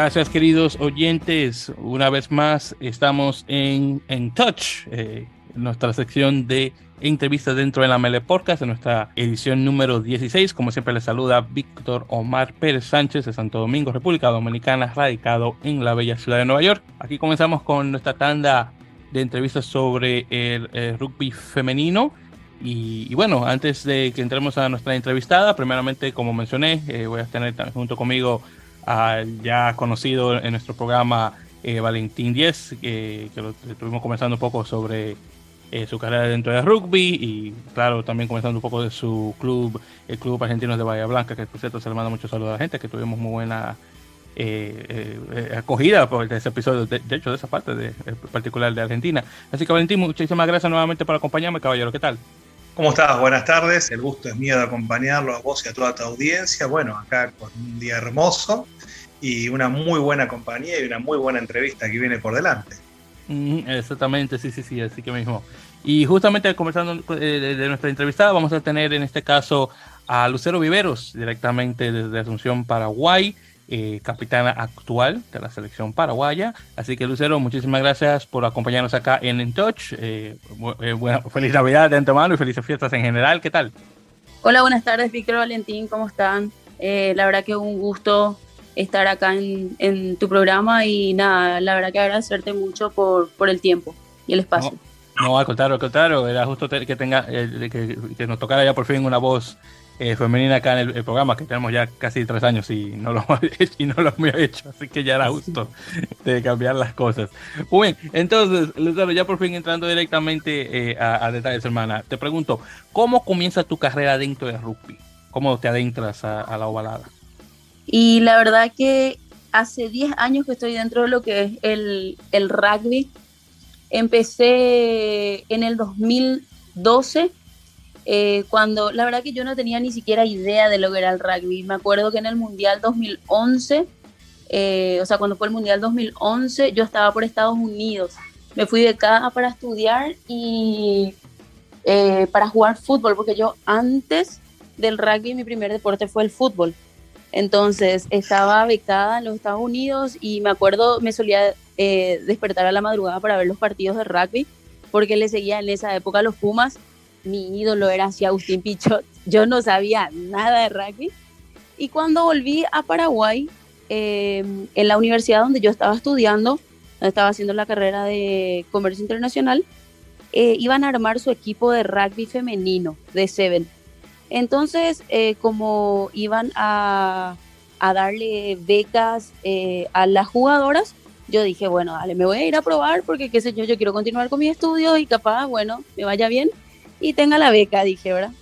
Gracias, queridos oyentes. Una vez más, estamos en, en Touch, eh, nuestra sección de entrevistas dentro de la Mele Podcast, en nuestra edición número 16. Como siempre, les saluda Víctor Omar Pérez Sánchez de Santo Domingo, República Dominicana, radicado en la bella ciudad de Nueva York. Aquí comenzamos con nuestra tanda de entrevistas sobre el, rugby femenino. Y, bueno, antes de que entremos a nuestra entrevistada, primeramente, como mencioné, eh, voy a tener junto conmigo al ya conocido en nuestro programa eh, Valentín Díez, que lo estuvimos conversando un poco sobre eh, su carrera dentro de rugby y claro, también comenzando un poco de su club, el Club Argentino de Bahía Blanca, que por cierto se le manda muchos saludos a la gente, que tuvimos muy buena eh, acogida por ese episodio, de, hecho de esa parte de, particular de Argentina. Así que Valentín, muchísimas gracias nuevamente por acompañarme, caballero, ¿qué tal? ¿Cómo estás? Buenas tardes, el gusto es mío de acompañarlo a vos y a toda tu audiencia. Bueno, acá con un día hermoso y una muy buena compañía y una muy buena entrevista que viene por delante. Exactamente, sí, sí, sí, así que mismo. Y justamente conversando eh, de, nuestra entrevistada, vamos a tener en este caso a Lucero Viveros, directamente desde Asunción, Paraguay, eh, capitana actual de la selección paraguaya. Así que Lucero, muchísimas gracias por acompañarnos acá en In Touch. Eh, feliz Navidad de antemano y felices fiestas en general. ¿Qué tal? Hola, buenas tardes, Víctor Valentín, ¿cómo están? la verdad que un gusto estar acá en, tu programa y nada, la verdad que agradecerte mucho por, por el tiempo y el espacio. No, al contrario, al contrario, era justo que tenga eh, que, nos tocara ya por fin una voz eh, femenina acá en el, programa, que tenemos ya casi tres años y no lo, y no lo hemos hecho, así que ya era justo de cambiar las cosas. Muy bien, entonces, Luzaro, ya por fin entrando directamente eh, a, detalles, hermana, te pregunto, ¿cómo comienza tu carrera dentro del rugby? ¿Cómo te adentras a, a la ovalada? Y la verdad que hace 10 años que estoy dentro de lo que es el, el rugby. Empecé en el 2012, eh, cuando la verdad que yo no tenía ni siquiera idea de lo que era el rugby. Me acuerdo que en el Mundial 2011, eh, o sea, cuando fue el Mundial 2011, yo estaba por Estados Unidos. Me fui de acá para estudiar y eh, para jugar fútbol, porque yo antes del rugby mi primer deporte fue el fútbol. Entonces estaba becada en los Estados Unidos y me acuerdo, me solía eh, despertar a la madrugada para ver los partidos de rugby, porque le seguía en esa época a los Pumas. Mi ídolo era Agustín Pichot. Yo no sabía nada de rugby. Y cuando volví a Paraguay, eh, en la universidad donde yo estaba estudiando, estaba haciendo la carrera de comercio internacional, eh, iban a armar su equipo de rugby femenino de Seven entonces, eh, como iban a, darle becas eh, a las jugadoras, yo dije, bueno, dale, me voy a ir a probar porque, qué sé yo, yo quiero continuar con mi estudio y capaz, bueno, me vaya bien y tenga la beca, dije, ¿verdad?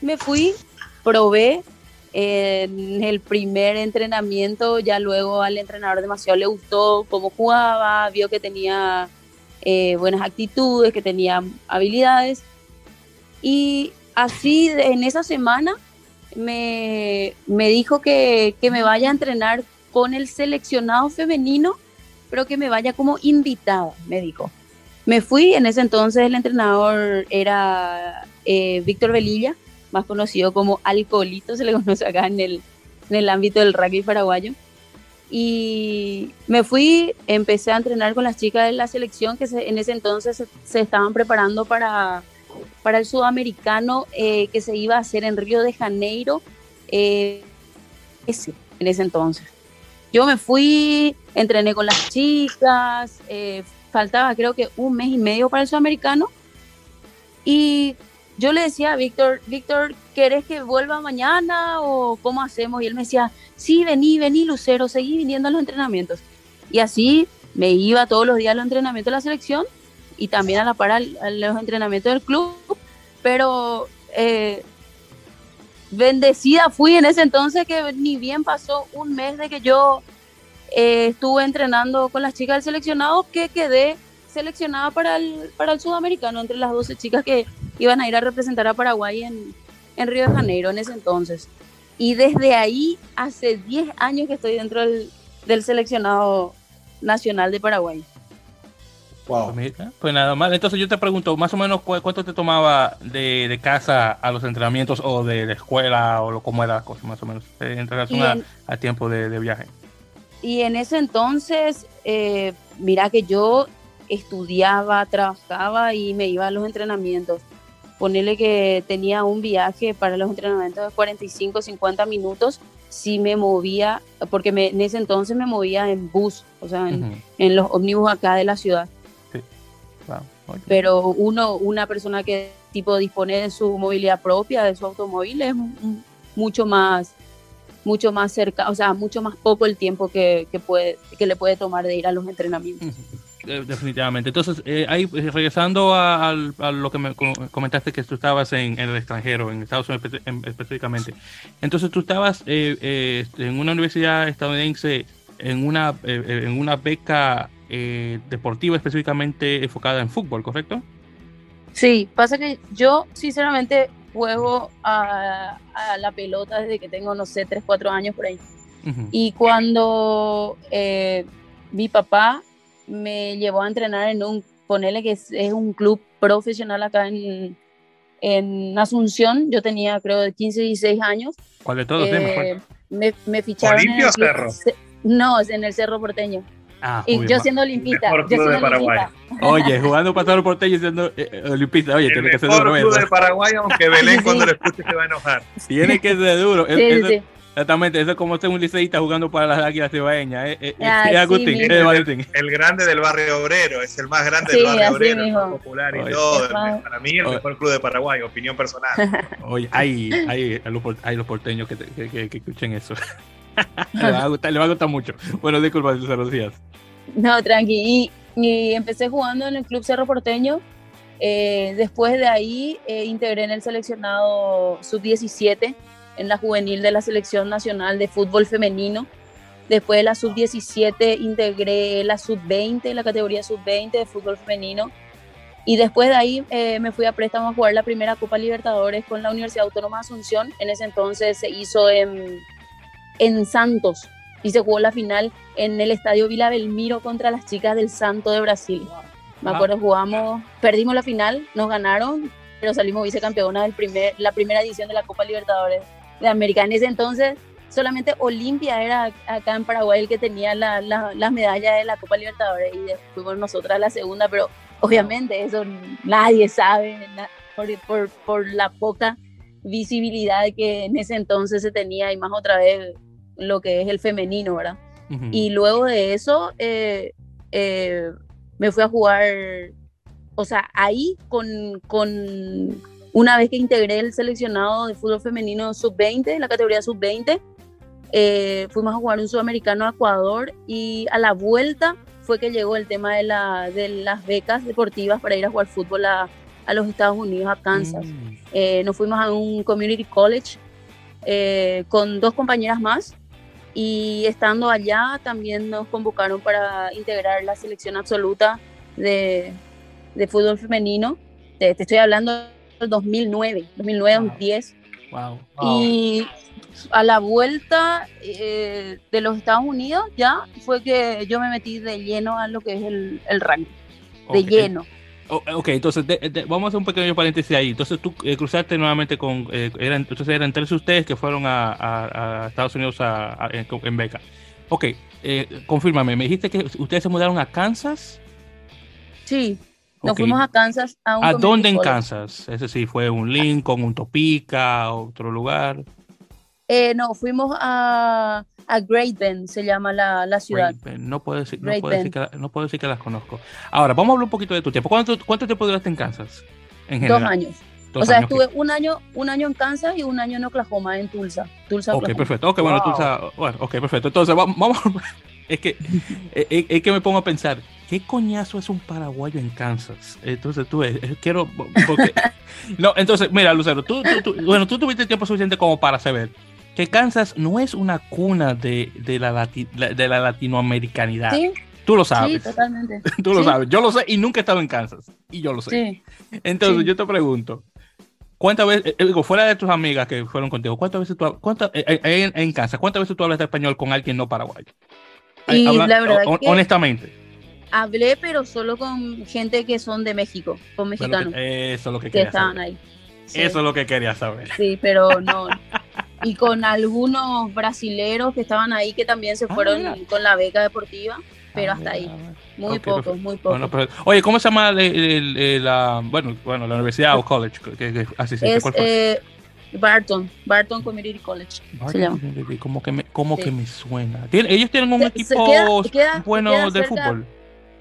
Me fui, probé en el primer entrenamiento, ya luego al entrenador demasiado le gustó cómo jugaba, vio que tenía eh, buenas actitudes, que tenía habilidades y así en esa semana me, dijo que, me vaya a entrenar con el seleccionado femenino, pero que me vaya como invitada, me dijo. Me fui, en ese entonces el entrenador era eh, Víctor Velilla, más conocido como Alcoholito, se le conoce acá en el, en el ámbito del rugby paraguayo. Y me fui, empecé a entrenar con las chicas de la selección que en ese entonces se estaban preparando para para el sudamericano eh, que se iba a hacer en Río de Janeiro eh, ese, en ese entonces. Yo me fui, entrené con las chicas, eh, faltaba creo que un mes y medio para el sudamericano y yo le decía a Víctor, Víctor, ¿querés que vuelva mañana o cómo hacemos? Y él me decía, sí, vení, vení, Lucero, seguí viniendo a los entrenamientos. Y así me iba todos los días a los entrenamientos de la selección y también a la par a los entrenamientos del club, pero eh, bendecida fui en ese entonces que ni bien pasó un mes de que yo eh, estuve entrenando con las chicas del seleccionado que quedé seleccionada para el, para el sudamericano entre las 12 chicas que iban a ir a representar a Paraguay en, en Río de Janeiro en ese entonces. Y desde ahí, hace 10 años que estoy dentro del, del seleccionado nacional de Paraguay. Wow. Pues, pues nada mal. Entonces yo te pregunto, más o menos cuánto te tomaba de, casa a los entrenamientos o de la escuela o lo, cómo era la cosa, más o menos, en relación a, tiempo de, viaje. Y en ese entonces, eh, mira que yo estudiaba, trabajaba y me iba a los entrenamientos. Ponerle que tenía un viaje para los entrenamientos de 45, 50 minutos, si me movía, porque me, en ese entonces me movía en bus, o sea, en, en los ómnibus acá de la ciudad. Sí. Pero uno, una persona que tipo dispone de su movilidad propia, de su automóvil, es mucho más mucho más cerca, o sea, mucho más poco el tiempo que, que puede, que le puede tomar de ir a los entrenamientos. Eh, definitivamente. Entonces, eh, ahí eh, regresando a, lo que me comentaste que tú estabas en, el extranjero, en Estados Unidos específicamente. Entonces, tú estabas este, en una universidad estadounidense en una, en una beca deportiva específicamente enfocada en fútbol, ¿correcto? Sí, pasa que yo sinceramente juego a, la pelota desde que tengo, no sé, 3, 4 años por ahí. Y cuando mi papá me llevó a entrenar en un, ponele que es, un club profesional acá en, en, Asunción. Yo tenía creo de 15, 16 años. ¿Cuál de todos? Eh, me, me, ficharon en el Cerro? No, en el Cerro Porteño. Ah, y yo siendo olimpista. Yo siendo olimpista. Oye, jugando para Cerro Porteño y siendo eh, olimpista. Oye, tiene que ser duro. El de Paraguay, aunque Belén cuando lo escuche se va a enojar. Tiene que ser duro. Sí, sí. Exactamente, eso es como ser un liceísta jugando para las águilas cibaeñas. Eh, eh, eh Agustín, El grande del barrio obrero, es el más grande del barrio obrero, el más popular y todo. Para mí, el mejor club de Paraguay, opinión personal. Oye, hay, hay, hay los porteños que, que, que, escuchen eso. le, va a gustar, le va a gustar mucho. Bueno, disculpa, Díaz. No, tranqui. Y, empecé jugando en el Club Cerro Porteño. Eh, después de ahí integré en el seleccionado sub-17 en la juvenil de la selección nacional de fútbol femenino. Después de la sub-17 integré la sub-20, la categoría sub-20 de fútbol femenino. Y después de ahí eh, me fui a préstamo a jugar la primera Copa Libertadores con la Universidad Autónoma de Asunción. En ese entonces se hizo en, en Santos y se jugó la final en el Estadio Vila Belmiro contra las chicas del Santo de Brasil. Me acuerdo, jugamos, perdimos la final, nos ganaron, pero salimos vicecampeona del primer, la primera edición de la Copa Libertadores de América. En ese entonces solamente Olimpia era acá en Paraguay el que tenía las la, medallas de la Copa Libertadores y fuimos nosotras la segunda, pero obviamente eso nadie sabe por, por, por, la poca visibilidad que en ese entonces se tenía y más otra vez lo que es el femenino, ¿verdad? Y luego de eso eh, eh, me fui a jugar, o sea, ahí con, con una vez que integré el seleccionado de fútbol femenino sub-20, la categoría sub-20, eh, fuimos a jugar un sudamericano a Ecuador y a la vuelta fue que llegó el tema de, la, de las becas deportivas para ir a jugar fútbol a, a los Estados Unidos, a Kansas. Mm. Nos fuimos a un community college con dos compañeras más y estando allá también nos convocaron para integrar la selección absoluta de, de fútbol femenino. Te, te, estoy hablando 2009, 2009, 2010. Wow. Y a la vuelta eh, de los Estados Unidos ya fue que yo me metí de lleno a lo que es el, el ranking. De lleno. Ok, entonces vamos a hacer un pequeño paréntesis ahí. Entonces tú eh, cruzaste nuevamente con, eh, eran, entonces eran tres ustedes que fueron a, a, Estados Unidos a, en, beca. Ok, confírmame, me dijiste que ustedes se mudaron a Kansas. Sí. Nos fuimos a Kansas. ¿A, dónde en Kansas? Ese sí, fue un Lincoln, un Topica, otro lugar. Eh, no, fuimos a, a Great Bend, se llama la, la ciudad. No, puedo decir, no, puedo decir que, no, puedo decir que, las conozco. Ahora, vamos a hablar un poquito de tu tiempo. ¿Cuánto, cuánto tiempo duraste en Kansas? En Dos años. o sea, estuve un año, un año en Kansas y un año en Oklahoma, en Tulsa. Tulsa ok, perfecto. Ok, bueno, Tulsa. Bueno, ok, perfecto. Entonces, vamos. es que, es, es que me pongo a pensar ¿qué coñazo es un paraguayo en Kansas? Entonces tú eh, quiero, porque... no, entonces, mira, Lucero, tú, bueno, tú tuviste tiempo suficiente como para saber que Kansas no es una cuna de, de, la, de la latinoamericanidad. ¿Sí? Tú lo sabes. Sí, totalmente. Tú lo sabes. Yo lo sé y nunca he estado en Kansas. Y yo lo sé. Sí. Entonces, yo te pregunto, ¿cuántas veces, eh, digo, fuera de tus amigas que fueron contigo, ¿cuántas veces tú, cuántas, eh, en, en, Kansas, cuántas veces tú hablas español con alguien no paraguayo? Y la verdad que... Honestamente hablé, pero solo con gente que son de México, con mexicanos. eso es lo que, quería estaban ahí. Eso es lo que quería saber. Sí, pero no. y con algunos brasileros que estaban ahí que también se Ah, fueron con la beca deportiva, pero Ah, hasta ahí. Muy pocos, perfecto. muy pocos. Bueno, pero- oye, ¿cómo se llama el- el- el- la, bueno, bueno, la universidad o college? Que, que- sí, sí, es ¿cuál fue? eh, Barton, Barton Community College. se llama. Barton, Como que me, como Sí. que me suena. ¿Tiene- ellos tienen un Se- se equipo queda- queda- bueno queda de cerca- fútbol.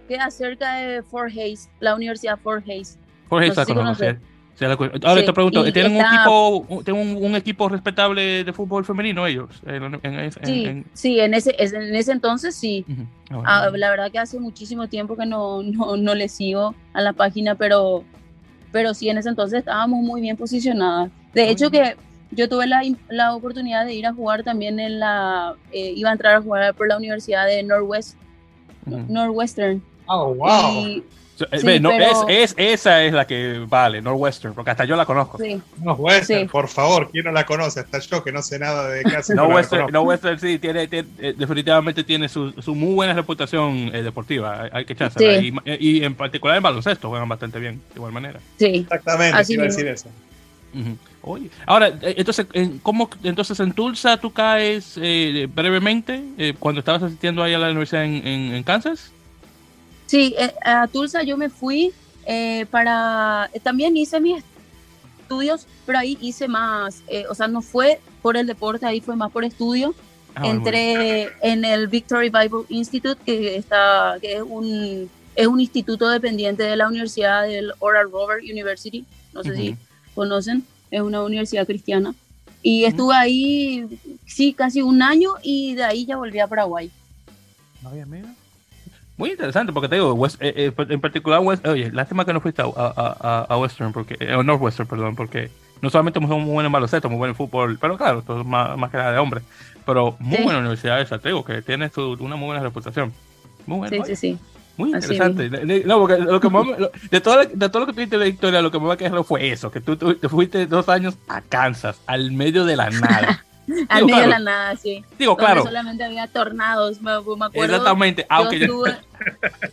Queda cerca de Fort Hayes, la Universidad Fort Hayes. Jorge, no está si. Ahora Sí, te pregunto, ¿tienen un equipo, tienen un, un equipo respetable de fútbol femenino ellos? En, en- en- Sí, en- sí, en ese, es- en ese entonces sí. Ah, bueno. Ah, la verdad que hace muchísimo tiempo que no, no, no le sigo a la página, pero, pero sí, en ese entonces estábamos muy bien posicionadas. De hecho que yo tuve la, la oportunidad de ir a jugar también en la, eh, iba a entrar a jugar por la Universidad de Northwest, Ujú. Northwestern. Oh, wow. Y, sí, ve, no, pero- es, es, esa es la que vale, Northwestern, porque hasta yo la conozco. sí, No, Western, Sí. por favor, ¿quién no la conoce? Hasta yo que no sé nada de casi. Northwestern. Northwestern sí, tiene, tiene- eh, definitivamente tiene su, su muy buena reputación eh, deportiva, hay, hay que echársela. Sí. Y, y en particular en baloncesto juegan bastante bien, de igual manera. sí. Exactamente, Así iba a decir eso. Ujú. Oye, ahora, eh, entonces, en- ¿cómo, entonces en Tulsa tú caes eh, brevemente eh, cuando estabas asistiendo ahí a la universidad en, en- en Kansas? Sí, eh, a Tulsa yo me fui eh, para, eh, también hice mis estudios, pero ahí hice más, eh, o sea, no fue por el deporte, ahí fue más por estudio. Ah. Entré en el Victory Bible Institute, que, está, que es, un, es un instituto dependiente de la Universidad del Oral Roberts University, no sé si Ujú. conocen, es una universidad cristiana. Y estuve ahí, sí, casi un año y de ahí ya volví a Paraguay. Vaya, mira. Muy interesante, porque te digo, West- eh, eh, en particular, West- oye, lástima que no fuiste a, a- a- Western, porque, eh, Northwestern, perdón, porque no solamente somos muy buenos en baloncesto, muy buenos en fútbol, pero claro, todo es más, más que nada de hombres, pero muy Sí. buena universidad esa, te digo, que tiene su- una muy buena reputación. Muy buena. Sí, oye, sí, sí. Muy interesante. De- de- No, porque lo que más lo- de, todo, lo- de todo lo que tuviste en la historia, lo que me va a quedar fue eso, que tú, tú te fuiste dos años a Kansas, al medio de la nada. Al medio de claro. la nada, sí. Digo, donde claro, solamente había tornados, me, me acuerdo. exactamente, Yo aunque yo- estuve,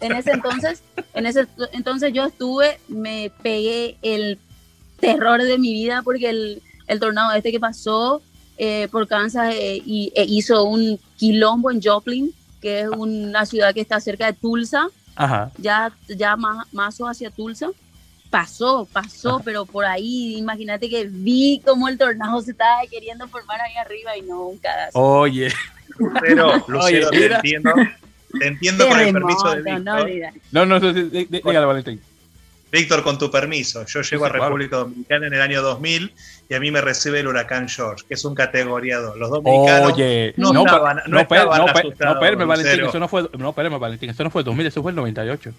en ese entonces, en ese entonces yo estuve, me pegué el terror de mi vida porque el, el tornado este que pasó eh, por Kansas eh, y, e hizo un quilombo en Joplin, que es una ciudad que está cerca de Tulsa, Ajá. ya, ya más, más hacia Tulsa. Pasó, pasó, pero por ahí, imagínate que vi cómo el tornado se estaba queriendo formar ahí arriba y no, un cagazo. Oye, Lucero, Lucero, te mira. entiendo. Te entiendo con el permiso de no Víctor. no, no, dí- dí- dígale, Valentín. Víctor, con tu permiso. Yo llego a. República Dominicana en el año 2000 y a mí me recibe el huracán George, que es un categoría 2. Los dominicanos Oye, no no, estaban- no no, per- estaban no, per- no, espérame, Valentín, eso no fue, no, Valentín, eso no fue 2000, eso fue el 98.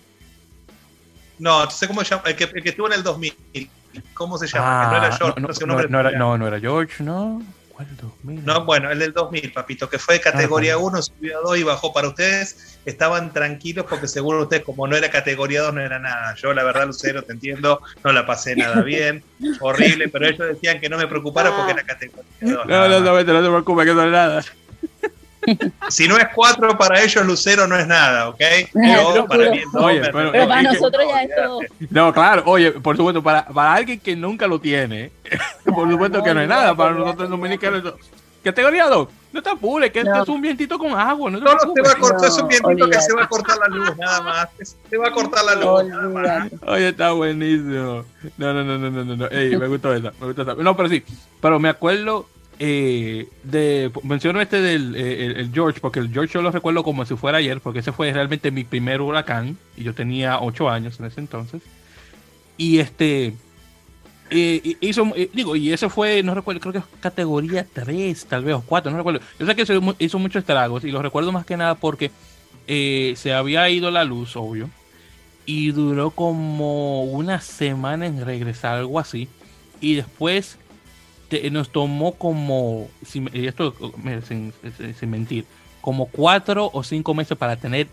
No, entonces, ¿cómo se llama? El que, el que estuvo en el 2000. ¿Cómo se llama? que no era George, Ah, no, no, sé un no, nombre no era, no, no era George, ¿no? ¿Cuál 2000? No, bueno, el del 2000, papito, que fue de categoría Ah, 1, subió a 2 y bajó para ustedes. Estaban tranquilos porque según ustedes, como no era categoría 2, no era nada. Yo, la verdad, Lucero, te entiendo, no la pasé nada bien, horrible, pero ellos decían que no me preocupara porque era categoría 2. No, no, no, no, no te preocupes, que no es nada. Si no es 4 para ellos, Lucero no es nada, ¿ok? No, Yo, para mí, Oye, no, me- pero- Pero para es que- nosotros ya es todo. No, claro, oye, por supuesto, para, para alguien que nunca lo tiene, por supuesto que no es nada, para nosotros dominicanos. Categoría 2, no te apures, que, No. que es un vientito con agua, no te Solo se va a cortar, es un No, vientito que se va a cortar la luz, nada más. Se va a cortar la luz, nada más. Olvídate. Oye, está buenísimo. No, no, no, no, no, no, no. Ey, me gustó esa, me gustó esa. No, pero sí, pero me acuerdo eh, de, menciono este del eh, el, George, porque el George yo lo recuerdo como si fuera ayer, porque ese fue realmente mi primer huracán, y yo tenía ocho años en ese entonces. Y este, eh, hizo, eh, digo, y ese fue, no recuerdo, creo que categoría 3, tal vez, o 4, no recuerdo. Yo sé que hizo, hizo muchos estragos, y lo recuerdo más que nada porque eh, se había ido la luz, obvio y duró como una semana en regresar, algo así. Y después nos tomó como, sin, esto sin, mentir, como cuatro o cinco meses para tener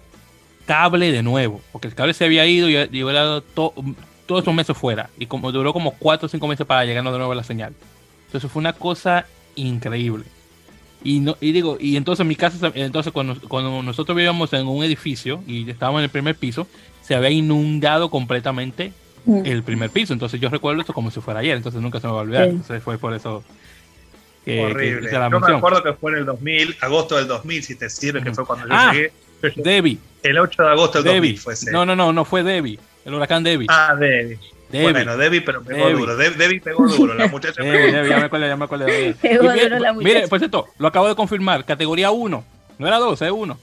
cable de nuevo, porque el cable se había ido y, hubiera dado to- todos esos meses fuera. Y como duró como cuatro o cinco meses para llegarnos de nuevo a la señal. Entonces fue una cosa increíble. Y, no, y digo, y entonces en mi casa, entonces cuando, cuando nosotros vivíamos en un edificio y estábamos en el primer piso, se había inundado completamente el primer piso. Entonces yo recuerdo esto como si fuera ayer, entonces nunca se me va a olvidar. Sí. Entonces fue por eso. que- Horrible. que la Yo me acuerdo que fue en el 2000, agosto del 2000, si te sirve, que fue cuando yo Ah, llegué. Debbie, El 8 de agosto del Debbie. 2000 fue ese. No, no, no, no fue Debbie. El huracán Debbie. Ah, Debbie. Debbie. Bueno, Debbie, pero pegó Debbie. duro. De- Debbie pegó duro. La muchacha Debbie, pegó Debbie, ya me acuerdo, ya me acuerdo. Pegó mire, duro la mire, muchacha. por cierto, lo acabo de confirmar. Categoría 1. No era 2, es 1.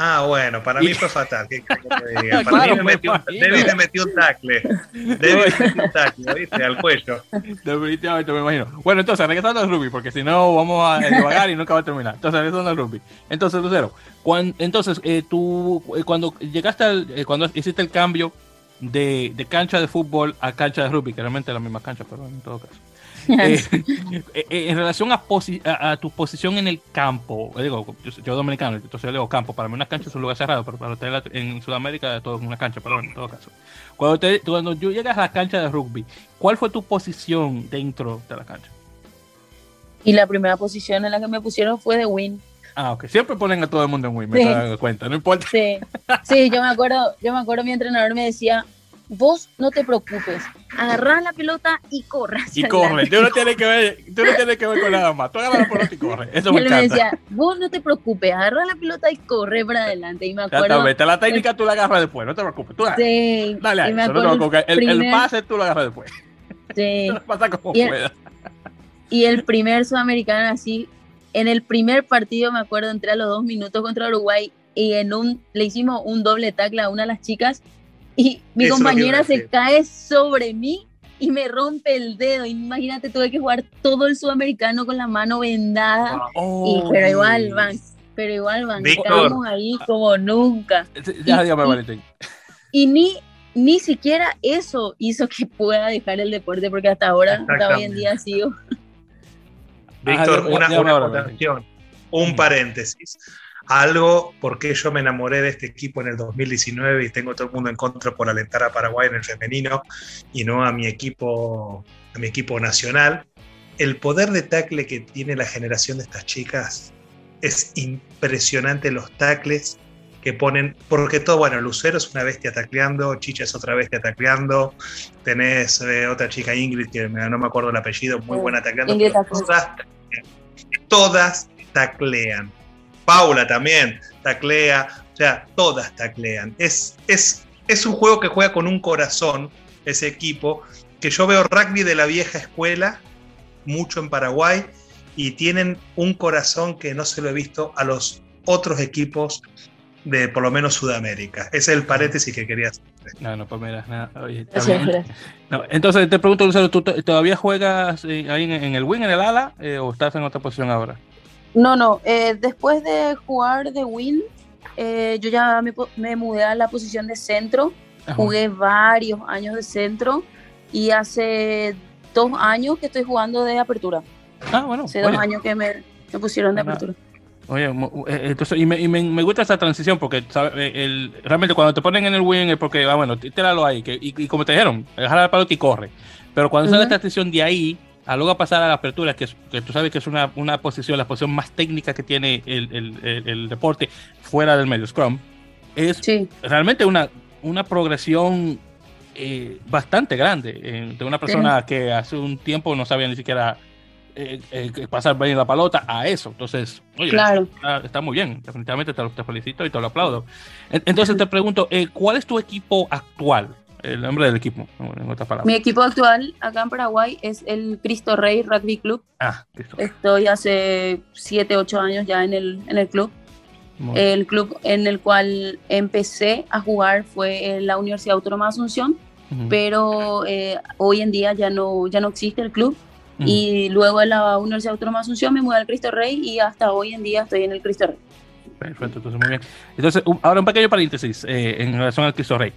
Ah, bueno, para mí fue fatal. ¿Qué que diga? Para Claro, mí me me metió, me metió un tacle. Debbie me metió un tacle, ¿viste? Al cuello. Definitivamente me imagino. Bueno, entonces, regresando al rugby, porque si no vamos a divagar y nunca va a terminar. Entonces, regresando al rugby. Entonces, Lucero, cuan- entonces, eh, tú, eh, cuando llegaste al, eh, cuando hiciste el cambio de, de cancha de fútbol a cancha de rugby, que realmente es la misma cancha, pero en todo caso. Eh, eh, eh, en relación a, posi- a, a tu posición en el campo, eh, digo, yo, yo dominicano, entonces yo digo campo, para mí una cancha es un lugar cerrado, pero para ustedes la- en Sudamérica todo es una cancha, pero en todo caso. Cuando, te, cuando tú llegas a la cancha de rugby, ¿cuál fue tu posición dentro de la cancha? Y la primera posición en la que me pusieron fue de win. Ah, ok. Siempre ponen a todo el mundo en win, me Sí. cuenta, no importa. Sí, sí, yo me acuerdo, yo me acuerdo mi entrenador me decía, vos no te preocupes, agarrá la pelota y corre. Y corre, adelante". tú no tienes que ver, tú no tienes que ver con nada más. Tú agarras la pelota y corre. Eso me encanta. decía, vos no te preocupes, agarra la pelota y corre para adelante. Y me acuerdo, Exactamente, la técnica tú la agarras después, no te preocupes. Tú sí, dale a eso, no. El, pase tú lo agarras después. sí, Pasa como Y el- y el primer sudamericano así, en el primer partido me acuerdo, entré a los dos minutos contra Uruguay y en un, le hicimos un doble tackle a una de las chicas y mi Eso compañera se cae sobre mí y me rompe el dedo. Imagínate, tuve que jugar todo el sudamericano con la mano vendada. Y, Oh, pero igual, van, pero igual, van, Víctor. estábamos ahí como nunca. Ya, y- y-. Y ni, ni siquiera eso hizo que pueda dejar el deporte, porque hasta ahora, hasta hoy en día sigo. Víctor, Ajá, ya- una, una acotación, un Mm. paréntesis. Algo porque yo me enamoré de este equipo en el 2019 y tengo todo el mundo en contra por alentar a Paraguay en el femenino y no a mi equipo, a mi equipo nacional. El poder de tackle que tiene la generación de estas chicas es impresionante los tackles que ponen, porque todo, bueno, Lucero es una bestia tacleando, Chicha es otra bestia tacleando, tenés eh, otra chica Ingrid, que no me acuerdo el apellido, muy buena tacleando, todas, todas taclean. Paula también taclea, o sea, todas taclean. Es, es, es un juego que juega con un corazón, ese equipo, que yo veo rugby de la vieja escuela, mucho en Paraguay, y tienen un corazón que no se lo he visto a los otros equipos de por lo menos Sudamérica. Ese es el paréntesis que quería hacer. No, no, pues mira, nada, oye, está Gracias, bien. gracias. No, entonces te pregunto, Lucero, ¿tú to- todavía juegas eh, ahí en, en el wing, en el ala, eh, o estás en otra posición ahora? No, no, eh, después de jugar de Win, eh, yo ya me, mudé a la posición de centro. Ajá. Jugué varios años de centro y hace dos años que estoy jugando de apertura. Ah, bueno. Hace dos años que me, me pusieron de Ajá. apertura. Oye, eh, entonces, y, me, y me, me gusta esa transición porque. Eh, el, realmente cuando te ponen en el wing es porque, ah, bueno, tí- tíralo ahí, que, y, y como te dijeron, dejar la pelota y corre. Pero cuando sale Ujú. la transición de ahí a luego pasar a la apertura, que, es- que tú sabes que es una, una posición, la posición más técnica que tiene el, el- el- el deporte fuera del medio scrum, es Sí, realmente una, una progresión eh, bastante grande eh, de una persona que hace un tiempo no sabía ni siquiera eh, pasar bien la pelota a eso. Entonces, oye, claro. está, está muy bien, definitivamente te, lo- te felicito y te lo aplaudo. En- Entonces te pregunto, ¿cuál es tu equipo actual? El nombre del equipo, en otras palabras. Mi equipo actual acá en Paraguay es el Cristo Rey Rugby Club. Ah, listo. Estoy hace 7, 8 años ya en el, en el club. Muy. El club en el cual empecé a jugar fue en la Universidad Autónoma de Asunción, Ujú, pero eh, hoy en día ya no, ya no existe el club. ujú. Y luego en la Universidad Autónoma de Asunción me mudé al Cristo Rey y hasta hoy en día estoy en el Cristo Rey. Perfecto, entonces muy bien. Entonces, ahora un pequeño paréntesis eh, en relación al Cristo Rey.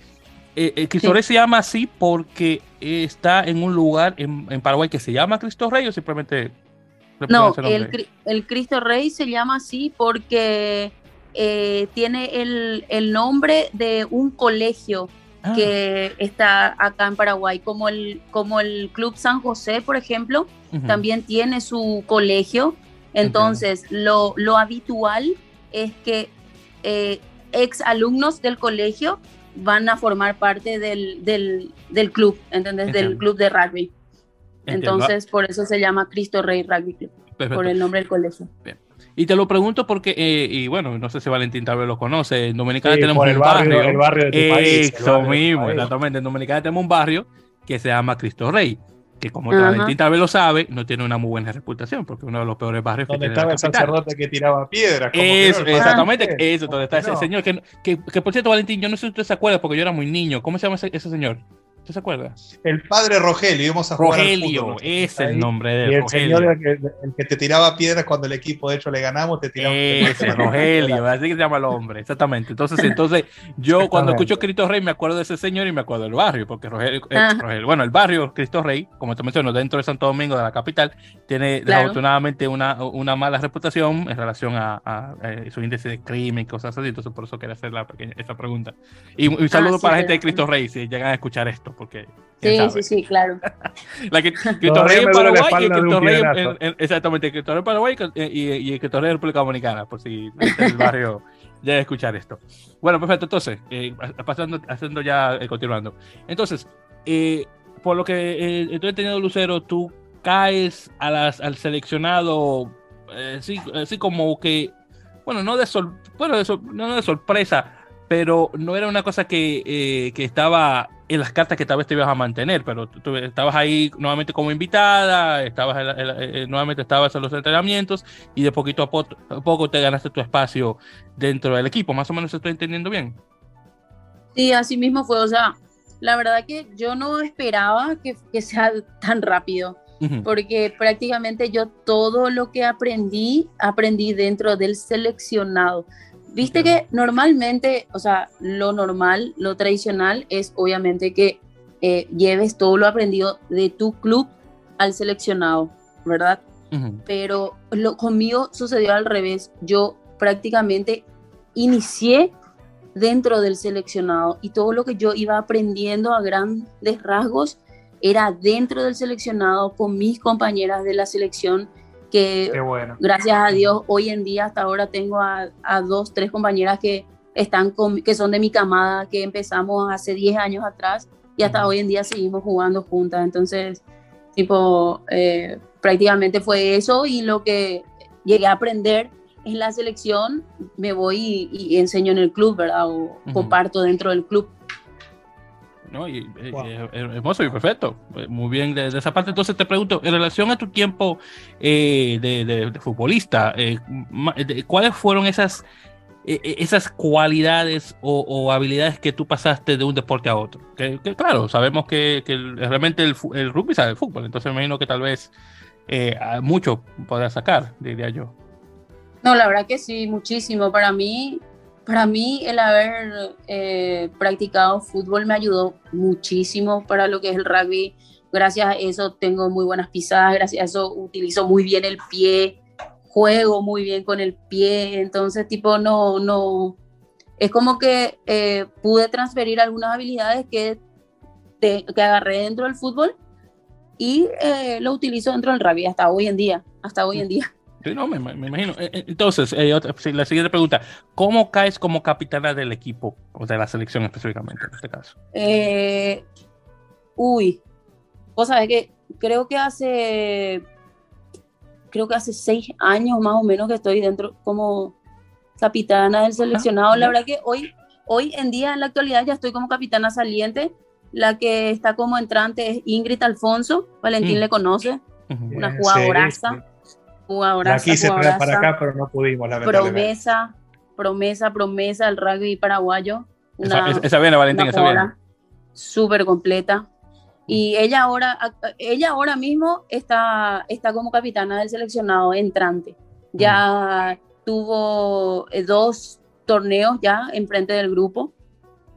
Eh, el Cristo Sí. Rey se llama así porque está en un lugar en, en Paraguay que se llama Cristo Rey o simplemente le No, el, Cristo Rey se llama así porque eh, tiene el, el nombre de un colegio Ah, que está acá en Paraguay, como el, como el Club San José, por ejemplo, también tiene su colegio. Entonces, lo, lo habitual es que eh, ex alumnos del colegio van a formar parte del, del, del club, ¿entendés? Del club de rugby. Entonces, por eso se llama Cristo Rey Rugby Club, por el nombre del colegio. Bien. Y te lo pregunto porque, eh, y bueno, no sé si Valentín tal vez lo conoce, en Dominicana tenemos un barrio. El barrio de tu país, Eso mismo, exactamente. En Dominicana tenemos un barrio que se llama Cristo Rey que como Valentín tal vez lo sabe, no tiene una muy buena reputación, porque uno de los peores barrios donde estaba el sacerdote que tiraba piedras. Eso, exactamente, eso, donde está ese señor, que, que, que, por cierto, Valentín, yo no sé si usted se acuerda, porque yo era muy niño, ¿cómo se llama ese, ese señor? ¿Usted se acuerda? El padre Rogelio, íbamos a jugar Rogelio, es el nombre de él. el señor el que, te tiraba piedras cuando el equipo, de hecho, le ganamos, te tiraba Ese, Rogelio, así que se llama el hombre, exactamente. Entonces, entonces yo cuando escucho Cristo Rey me acuerdo de ese señor y me acuerdo del barrio, porque Rogelio, eh, bueno, el barrio Cristo Rey, como te menciono, dentro de Santo Domingo, de la capital, tiene desafortunadamente una, una mala reputación en relación a, eh, su índice de crimen y cosas así, entonces por eso quería hacer la pequeña, esa pregunta. Y un saludo ah, para la gente de Cristo Rey, si llegan a escuchar esto porque... Sí, sí, sí, claro. La que, Cristo Rey en Paraguay y Cristo Rey en, exactamente, Cristo Rey en Paraguay y, y, Cristo Rey en República Dominicana, por si el barrio ya escuchar esto. Bueno, perfecto, entonces, eh, pasando, haciendo ya, eh, continuando. Entonces, eh, por lo que eh, estoy entendiendo, Lucero, tú caes a las, al seleccionado, sí, así como que, bueno, no de, sol, bueno, de no de sorpresa, pero no era una cosa que, que estaba en las cartas que tal vez te ibas a mantener, pero tú, estabas ahí nuevamente como invitada, estabas eh, nuevamente estabas en los entrenamientos y de poquito a, poco te ganaste tu espacio dentro del equipo. Más o menos estoy entendiendo bien. Sí, así mismo fue. O sea, la verdad que yo no esperaba que, que sea tan rápido, porque prácticamente yo todo lo que aprendí, aprendí dentro del seleccionado. Viste que normalmente, o sea, lo normal, lo tradicional es obviamente que eh, lleves todo lo aprendido de tu club al seleccionado, ¿verdad? Pero lo, conmigo sucedió al revés. Yo prácticamente inicié dentro del seleccionado y todo lo que yo iba aprendiendo a grandes rasgos era dentro del seleccionado con mis compañeras de la selección que gracias a Dios hoy en día hasta ahora tengo a, dos, tres compañeras que están con, que son de mi camada, que empezamos hace 10 años atrás y hasta hoy en día seguimos jugando juntas. Entonces, tipo, eh, prácticamente fue eso y lo que llegué a aprender en la selección, me voy y, enseño en el club, ¿verdad? O comparto dentro del club. ¿No? Y, eh, hermoso y perfecto. Eh, muy bien de, esa parte. Entonces te pregunto, en relación a tu tiempo eh, de, futbolista, ¿cuáles fueron esas, esas cualidades o, habilidades que tú pasaste de un deporte a otro? Que, claro, sabemos que, realmente el, el, rugby sabe de fútbol, entonces me imagino que tal vez mucho podrás sacar, diría yo. No, la verdad que sí, muchísimo. Para mí, para mí el haber eh, practicado fútbol me ayudó muchísimo para lo que es el rugby. Gracias a eso tengo muy buenas pisadas, gracias a eso utilizo muy bien el pie, juego muy bien con el pie, entonces tipo no, no, es como que eh, pude transferir algunas habilidades que, que agarré dentro del fútbol y eh, lo utilizo dentro del rugby hasta hoy en día, hasta hoy en día. Sí, no, me, imagino. Eh, eh, entonces, eh, la siguiente pregunta. ¿Cómo caes como capitana del equipo, o de la selección específicamente en este caso? uy, vos sabés que creo que hace, creo que hace seis años más o menos que estoy dentro como capitana del seleccionado. la verdad que hoy, hoy en día, en la actualidad, ya estoy como capitana saliente. La que está como entrante es Ingrid Alfonso. Valentín mm. le conoce, una jugadoraza jugadoraza. Aquí se trae para acá, pero no pudimos, la Promesa, promesa, promesa el rugby paraguayo. Una, esa, viene, Valentín, esa viene. Súper completa. Y ella ahora, ella ahora mismo está, está como capitana del seleccionado entrante. Ya tuvo eh, dos torneos ya enfrente del grupo.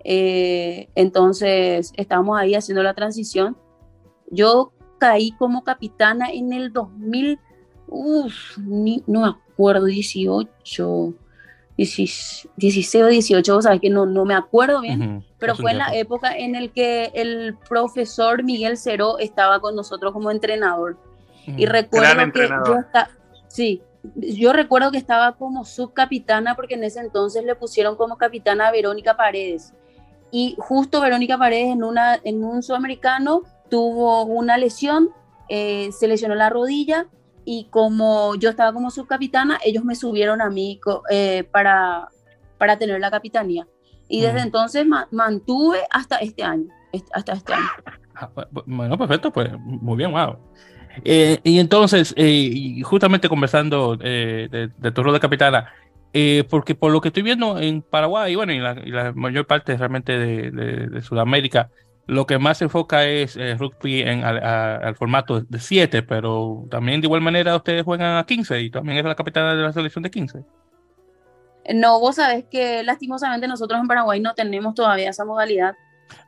Eh, entonces estamos ahí haciendo la transición. Yo caí como capitana en el 2000 Uf, no me acuerdo, 18, 16 o 18, sabes que no, no me acuerdo bien, pero fue en la época en el que el profesor Miguel Ceró estaba con nosotros como entrenador. Y recuerdo que yo estaba, sí, yo recuerdo que estaba como subcapitana porque en ese entonces le pusieron como capitana a Verónica Paredes. Y justo Verónica Paredes en, una, en un sudamericano tuvo una lesión eh, se lesionó la rodilla y como yo estaba como subcapitana, ellos me subieron a mí eh, para, para tener la capitanía. Y desde entonces mantuve hasta este año, hasta este año. Ah, bueno, perfecto, pues muy bien, wow. Eh, y entonces, eh, justamente conversando de, de, tu rol de capitana, porque por lo que estoy viendo en Paraguay, bueno, y la, y la mayor parte realmente de, de Sudamérica, lo que más se enfoca es eh, rugby en, al formato de 7, pero también de igual manera ustedes juegan a 15 y también es la capitana de la selección de 15. No, vos sabés que lastimosamente nosotros en Paraguay no tenemos todavía esa modalidad.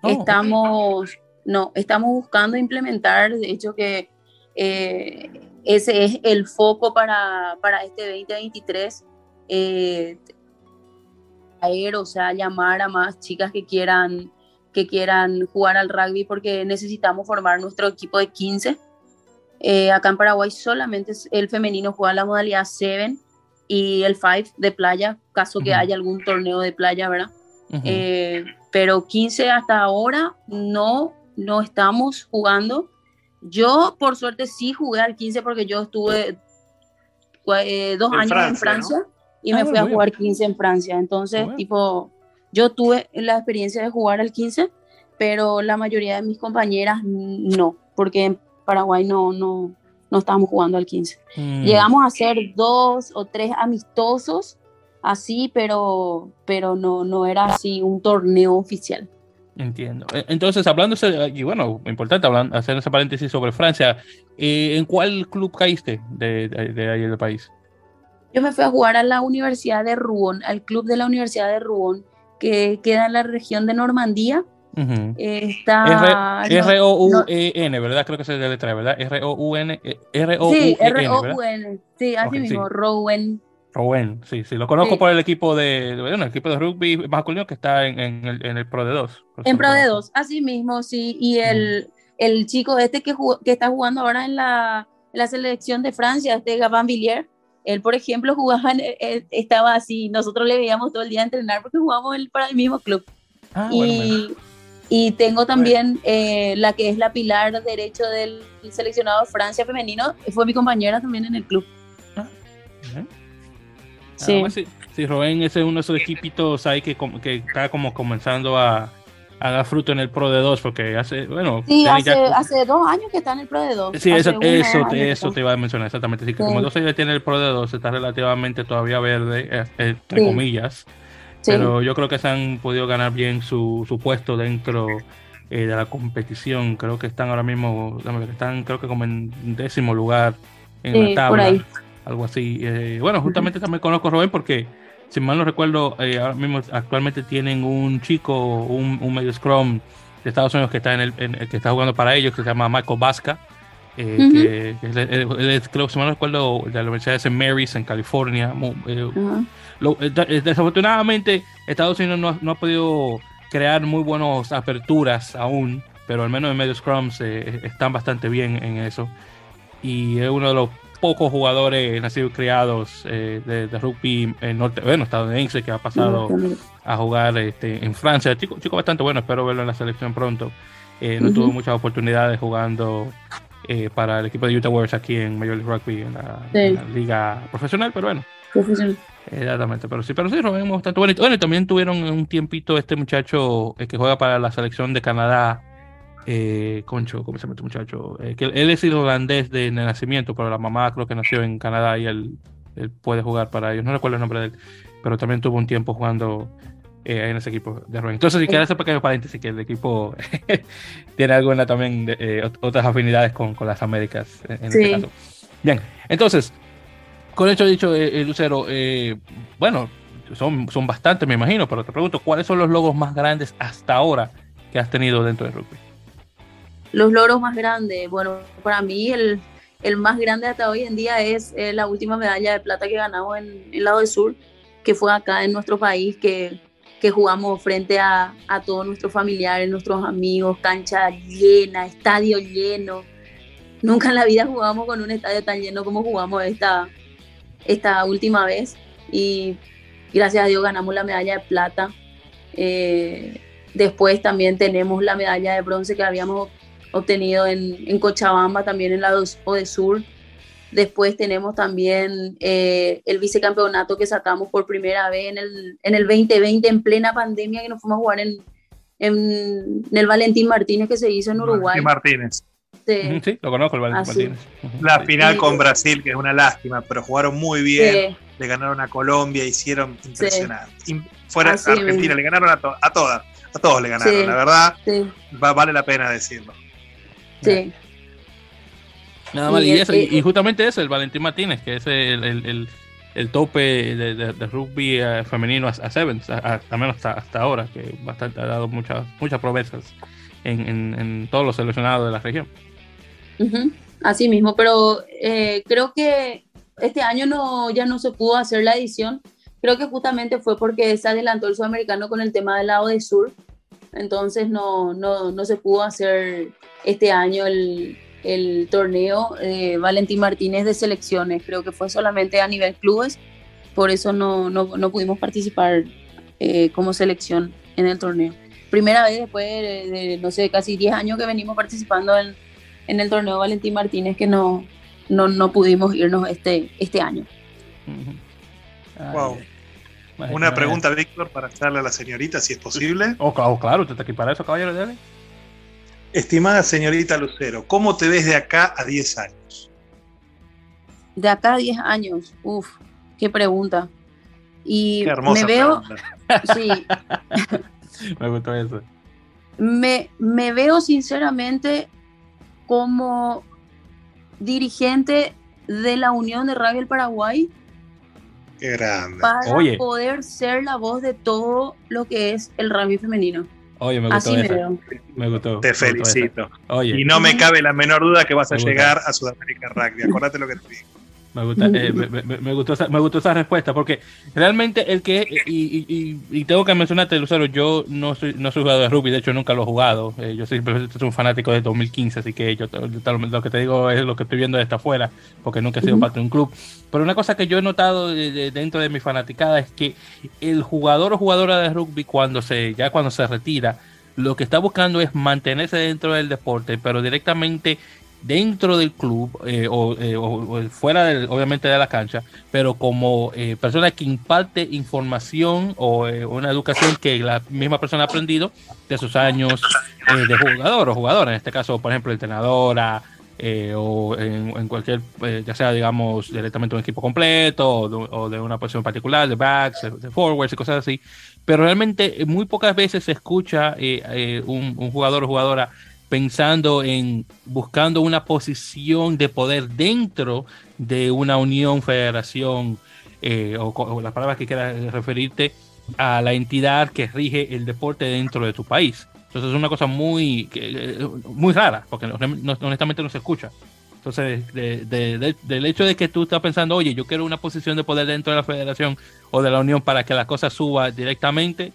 Oh, estamos, no, estamos buscando implementar, de hecho que eh, ese es el foco para, para este 2023. Eh, o sea, llamar a más chicas que quieran que quieran jugar al rugby porque necesitamos formar nuestro equipo de 15. Eh, acá en Paraguay solamente el femenino juega la modalidad 7 y el 5 de playa, caso que haya algún torneo de playa, ¿verdad? Eh, pero 15 hasta ahora no, no estamos jugando. Yo, por suerte, sí jugué al 15 porque yo estuve eh, dos años en Francia y me ah, fui a jugar 15 en Francia. Entonces, tipo, yo tuve la experiencia de jugar al 15, pero la mayoría de mis compañeras no, porque en Paraguay no, no, no estábamos jugando al 15. Mm. Llegamos a hacer dos o tres amistosos así, pero, pero no, no era así un torneo oficial. Entiendo. E, entonces, hablando, y bueno, importante hablando, hacer ese paréntesis sobre Francia, eh, ¿en cuál club caíste de, de, ahí del país? Yo me fui a jugar a la Universidad de Rouen, al club de la Universidad de Rouen, que queda en la región de Normandía. Está R-O-U-E-N, ¿verdad? Creo que se debe traer, ¿verdad? R-O-U-N. Eh, R-O-U-N. Sí, R-O-U-N. Sí, así mismo, Rowan. Rowan, sí, sí. Lo conozco por el equipo de, bueno, el equipo de rugby masculino que está en, en, el, en el, Pro de 2. En Pro de 2, así mismo, sí. Y el, el chico este que, que está jugando ahora en la, en la selección de Francia, este Gavin Villiers, él, por ejemplo, jugaba, estaba así, nosotros le veíamos todo el día entrenar porque jugábamos para el mismo club. Ah, y, y, tengo también eh, la que es la pilar derecho del seleccionado Francia femenino, fue mi compañera también en el club. Ah, sí. sí. sí, Robén ese es uno de esos equipitos ahí que, que está como comenzando a, haga fruto en el Pro de 2, porque hace, bueno. Sí, hace, hace, dos años que está en el Pro de 2. Sí, eso, eso, te, eso te iba a mencionar exactamente. Así que como dos años tiene el Pro de 2, está relativamente todavía verde, eh, entre comillas. Pero yo creo que se han podido ganar bien su, su puesto dentro eh, de la competición. Creo que están ahora mismo, están creo que como en décimo lugar en la tabla. Algo así. Eh, bueno, justamente también conozco a Rubén porque si mal no recuerdo, eh, ahora mismo actualmente tienen un chico, un, un, medio scrum de Estados Unidos que está en el, que está jugando para ellos, que se llama Michael Vasca. Eh, que, es, creo, si mal no recuerdo, de la Universidad de St. Mary's en California. Eh, desafortunadamente, Estados Unidos no, no, ha podido crear muy buenas aperturas aún, pero al menos en medio scrums están bastante bien en eso. Y es uno de los pocos jugadores nacidos y criados eh, de, rugby en norte, bueno, estadounidense que ha pasado a jugar este, en Francia. Chico, chico bastante bueno, espero verlo en la selección pronto. Eh, no tuvo muchas oportunidades jugando eh, para el equipo de Utah Warriors aquí en Major League Rugby, en la, liga profesional, pero bueno. Profesional. Exactamente, pero sí, pero sí, Rubén bastante bueno. Bueno, y también tuvieron un tiempito este muchacho que juega para la selección de Canadá, eh, Concho, ¿cómo se llama este muchacho? Eh, que él es irlandés de, nacimiento, pero la mamá creo que nació en Canadá y él, puede jugar para ellos. No recuerdo el nombre de él, pero también tuvo un tiempo jugando eh, en ese equipo de Rubén. Entonces, si quieres hacer pequeño paréntesis, que el equipo tiene alguna también de, otras afinidades con, con, las Américas en, este caso. Bien, entonces, con hecho dicho, Lucero, bueno, son, son bastantes, me imagino, pero te pregunto, ¿cuáles son los logos más grandes hasta ahora que has tenido dentro del rugby? Los logros más grandes, bueno, para mí el, el más grande hasta hoy en día es la última medalla de plata que ganamos en el lado del sur, que fue acá en nuestro país, que, que jugamos frente a, a, todos nuestros familiares, nuestros amigos, cancha llena, estadio lleno. Nunca en la vida jugamos con un estadio tan lleno como jugamos esta, esta última vez. Y gracias a Dios ganamos la medalla de plata. Eh, después también tenemos la medalla de bronce que habíamos obtenido en, en Cochabamba, también en la Sur. Después tenemos también eh, el vicecampeonato que sacamos por primera vez en el, en el 2020, en plena pandemia, que nos fuimos a jugar en, en, el Valentín Martínez que se hizo en Uruguay. Martínez. Sí. lo conozco el Valentín Martínez. La final con Brasil, que es una lástima, pero jugaron muy bien. Le ganaron a Colombia, hicieron impresionante. Fuera Argentina, le ganaron a, a todas. A todos le ganaron, la verdad. vale la pena decirlo. Sí. Nada más, y, justamente eso, el Valentín Martínez, que es el, el, tope de, rugby eh, femenino a, Sevens, al menos hasta, hasta ahora, que bastante ha dado muchas muchas promesas en, todos los seleccionados de la región. Así mismo, pero eh, creo que este año no, ya no se pudo hacer la edición. Creo que justamente fue porque se adelantó el sudamericano con el tema del lado de sur. Entonces no, no, no se pudo hacer este año el, el torneo eh, Valentín Martínez de selecciones. Creo que fue solamente a nivel clubes. Por eso no, no, no pudimos participar eh, como selección en el torneo. Primera vez después de, no sé, casi 10 años que venimos participando en, en el torneo Valentín Martínez que no, no, no pudimos irnos este, este año. Wow. Una pregunta, Víctor, para hacerle a la señorita, si es posible. Oh, oh claro, usted está aquí para eso, caballero de Estimada señorita Lucero, ¿cómo te ves de acá a 10 años? De acá a 10 años, uf, qué pregunta. Y me veo, sí, me gustó eso. Me, me veo sinceramente como dirigente de la Unión de Rugby del Paraguay. Qué grande. Para poder ser la voz de todo lo que es el rugby femenino. Oye, me gustó. Me, gustó. Te felicito. y no me cabe la menor duda que vas a llegar a Sudamérica Rugby. Acordate lo que te digo. Me, gusta, eh, me, gustó esa, me gustó esa respuesta porque realmente el que, y, y, tengo que mencionarte, Lucero, yo no soy, no soy jugador de rugby, de hecho nunca lo he jugado. Eh, yo simplemente soy un fanático de 2015, así que yo lo que te digo es lo que estoy viendo desde afuera, porque nunca he sido parte de un club. Pero una cosa que yo he notado dentro de mi fanaticada es que el jugador o jugadora de rugby, cuando se, ya cuando se retira, lo que está buscando es mantenerse dentro del deporte, pero directamente dentro del club eh, eh, o, fuera obviamente de la cancha, pero como eh, persona que imparte información o una educación que la misma persona ha aprendido de sus años de jugador o jugadora, en este caso, por ejemplo, entrenadora. o en, cualquier, ya sea digamos directamente un equipo completo o de, una posición particular, de backs, de forwards y cosas así, pero realmente muy pocas veces se escucha un, jugador o jugadora pensando en buscando una posición de poder dentro de una unión, federación, eh, o, las palabras que quieras referirte a la entidad que rige el deporte dentro de tu país. Entonces es una cosa muy, eh, muy rara, porque honestamente no se escucha. Entonces, del hecho de que tú estás pensando, oye, yo quiero una posición de poder dentro de la federación o de la unión para que la cosa suba directamente,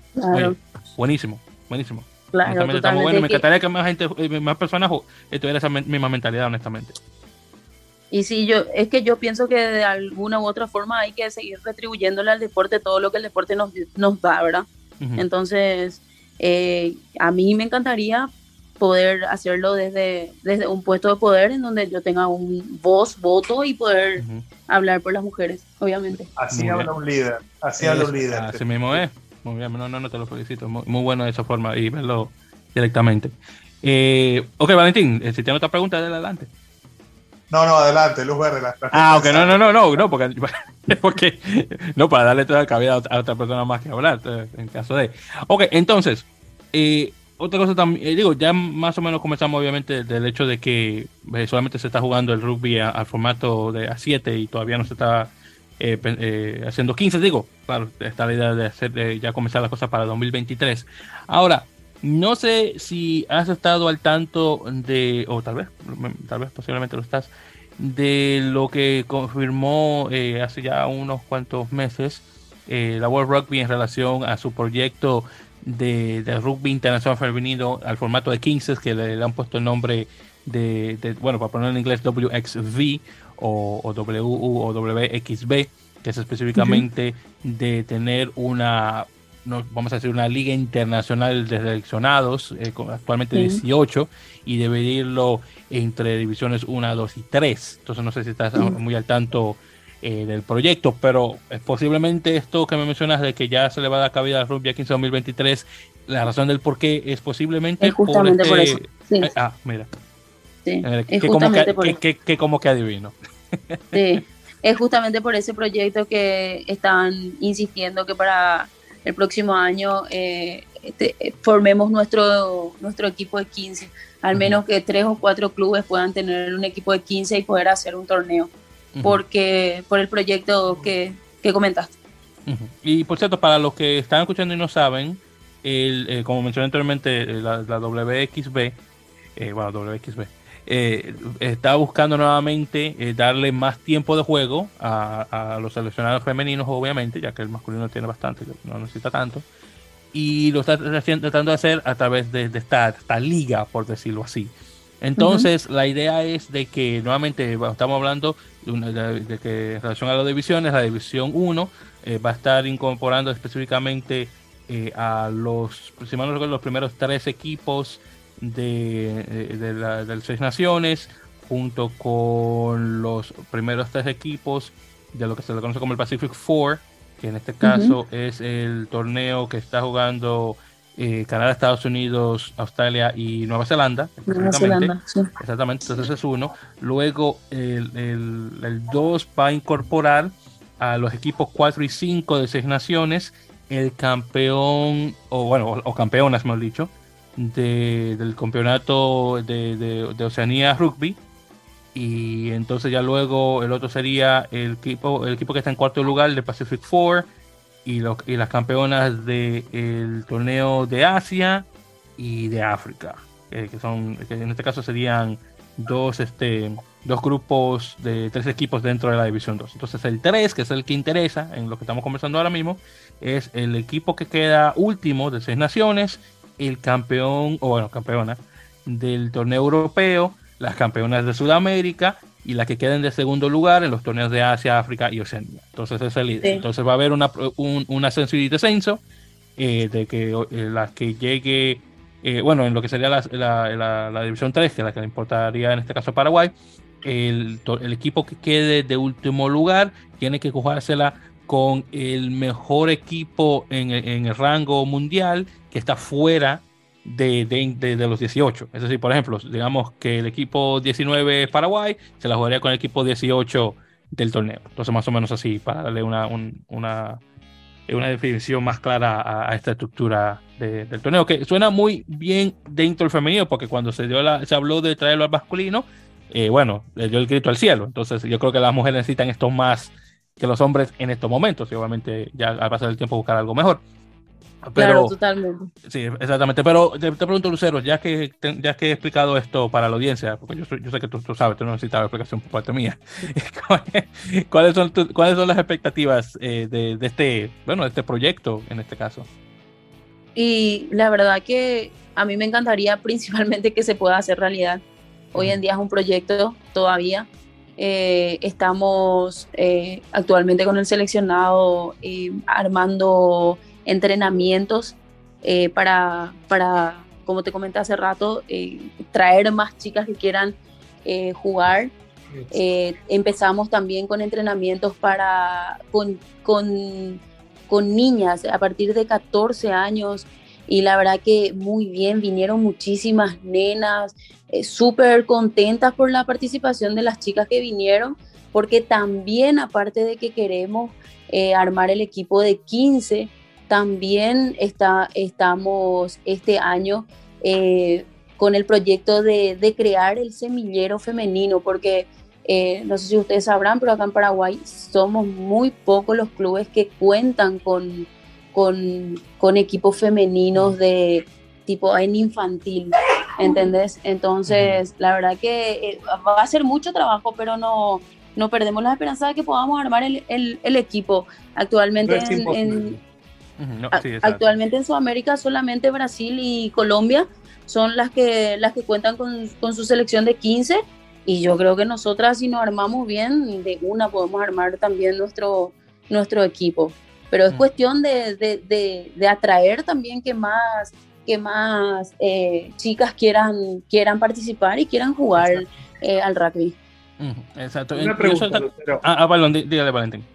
buenísimo, buenísimo. Claro, bueno. Me encantaría que más gente, eh, más personas tuvieran esa misma mentalidad, honestamente. Y sí, yo, es que yo pienso que de alguna u otra forma hay que seguir retribuyéndole al deporte todo lo que el deporte nos, nos da, ¿verdad? Entonces, eh, a mí me encantaría poder hacerlo desde, desde un puesto de poder en donde yo tenga un voz, voto y poder hablar por las mujeres, obviamente. Así habla un líder, así habla un líder. Así mismo es. Muy bien, no, no, no te lo felicito. Muy, bueno de esa forma y verlo directamente. Eh, ok, Valentín, eh, si tienes otra pregunta, adelante. No, no, adelante, luz verde. ah, ok, no, no, no, no, no, porque, porque no, para darle toda la cabida a otra persona más que hablar, eh, en caso de. Ok, entonces, otra cosa también, digo, ya más o menos comenzamos obviamente del hecho de que solamente se está jugando el rugby al formato de A7 y todavía no se está eh, eh, haciendo 15, digo, claro, está la idea de hacer, ya comenzar las cosas para 2023. Ahora, no sé si has estado al tanto de, o tal vez, tal vez posiblemente lo estás, de lo que confirmó eh, hace ya unos cuantos meses la World Rugby en relación a su proyecto de, rugby internacional femenino al formato de 15, que le, han puesto el nombre de, de, bueno, para ponerlo en inglés, WXV, o, o WU o WXB, que es específicamente de tener una no, vamos a hacer una liga internacional de seleccionados, eh, actualmente 18, y dividirlo entre divisiones 1, 2 y 3. Entonces no sé si estás muy al tanto eh, del proyecto, pero posiblemente esto que me mencionas de que ya se le va a dar cabida al rugby 15 2023, la razón del por qué es posiblemente es justamente por, este eso. ah, mira. Sí, es justamente por que, que, como que adivino. Sí, es justamente por ese proyecto que están insistiendo que para el próximo año eh, este, formemos nuestro, nuestro equipo de 15. Al menos que tres o cuatro clubes puedan tener un equipo de 15 y poder hacer un torneo. Porque, por el proyecto que, que comentaste. Y por cierto, para los que están escuchando y no saben, el, eh, como mencioné anteriormente, la, la WXB, eh, bueno, WXB, eh, está buscando nuevamente eh, darle más tiempo de juego a, los seleccionados femeninos, obviamente, ya que el masculino tiene bastante, no necesita tanto. Y lo está tratando de hacer a través de, esta, liga, por decirlo así. Entonces, la idea es de que nuevamente estamos hablando de, que en relación a las divisiones, la división 1 eh, va a estar incorporando específicamente a los, si los primeros tres equipos de, de, la, de las seis naciones, junto con los primeros tres equipos de lo que se le conoce como el Pacific Four, que en este caso es el torneo que está jugando eh, Canadá, Estados Unidos, Australia y Nueva Zelanda. Nueva Zelanda, sí. Exactamente, entonces es uno. Luego el 2 va a incorporar a los equipos 4 y 5 de seis naciones, el campeón, o bueno, o, campeonas, mejor dicho, del campeonato de, Oceanía Rugby. Y entonces ya luego el otro sería el equipo, el equipo que está en cuarto lugar de Pacific Four y, y las campeonas del torneo de Asia y de África, que son en este caso serían dos, este, dos grupos de tres equipos dentro de la división 2. Entonces el 3, que es el que interesa en lo que estamos conversando ahora mismo, es el equipo que queda último de seis naciones el campeón, o bueno, campeona del torneo europeo, las campeonas de Sudamérica y las que queden de segundo lugar en los torneos de Asia, África y Oceanía. Entonces es el líder. Entonces va a haber una, un, ascenso y descenso eh, de que eh, las que llegue, eh, bueno, en lo que sería la, la, división 3, que es la que le importaría en este caso a Paraguay, el, el, equipo que quede de último lugar tiene que jugársela con el mejor equipo en, en el rango mundial que está fuera de, de, de, los 18. Es decir, por ejemplo, digamos que el equipo 19 es Paraguay, se la jugaría con el equipo 18 del torneo. Entonces, más o menos así, para darle una, una, una definición más clara a, esta estructura del torneo, que suena muy bien dentro del femenino, porque cuando se, dio la, se habló de traerlo al masculino, eh, bueno, le dio el grito al cielo. Entonces, yo creo que las mujeres necesitan esto más que los hombres en estos momentos y obviamente ya al pasar el tiempo buscar algo mejor. Pero, claro, totalmente. Sí, exactamente. Pero te, pregunto, Lucero, ya que, ya que he explicado esto para la audiencia, porque yo, yo sé que tú, tú, sabes, tú no necesitas explicación por parte mía, ¿cuáles son, ¿cuáles son las expectativas eh, de, de, este, bueno, de este proyecto en este caso? Y la verdad que a mí me encantaría principalmente que se pueda hacer realidad. Hoy en día es un proyecto todavía, eh, estamos eh, actualmente con el seleccionado armando entrenamientos para, para, como te comenté hace rato, traer más chicas que quieran jugar. empezamos también con entrenamientos para, con, con, con niñas a partir de 14 años. Y la verdad que muy bien, vinieron muchísimas nenas, eh, súper contentas por la participación de las chicas que vinieron, porque también aparte de que queremos eh, armar el equipo de 15, también está, estamos este año eh, con el proyecto de, de, crear el semillero femenino, porque no sé si ustedes sabrán, pero acá en Paraguay somos muy pocos los clubes que cuentan con, con, con equipos femeninos de tipo en infantil. ¿entendés? Entonces, la verdad que eh, va a ser mucho trabajo, pero no, no perdemos la esperanza de que podamos armar el, el, equipo. Actualmente en, actualmente en Sudamérica solamente Brasil y Colombia son las que, las que cuentan con, con, su selección de 15 y yo creo que nosotras si nos armamos bien, de una podemos armar también nuestro, nuestro equipo. pero es Mm. cuestión de, de- de- de atraer también que más, que más eh, chicas quieran, quieran participar y quieran jugar eh, al rugby. Exacto. Una pregunta. Ah, ah, perdón, dí- dígale, Valentín.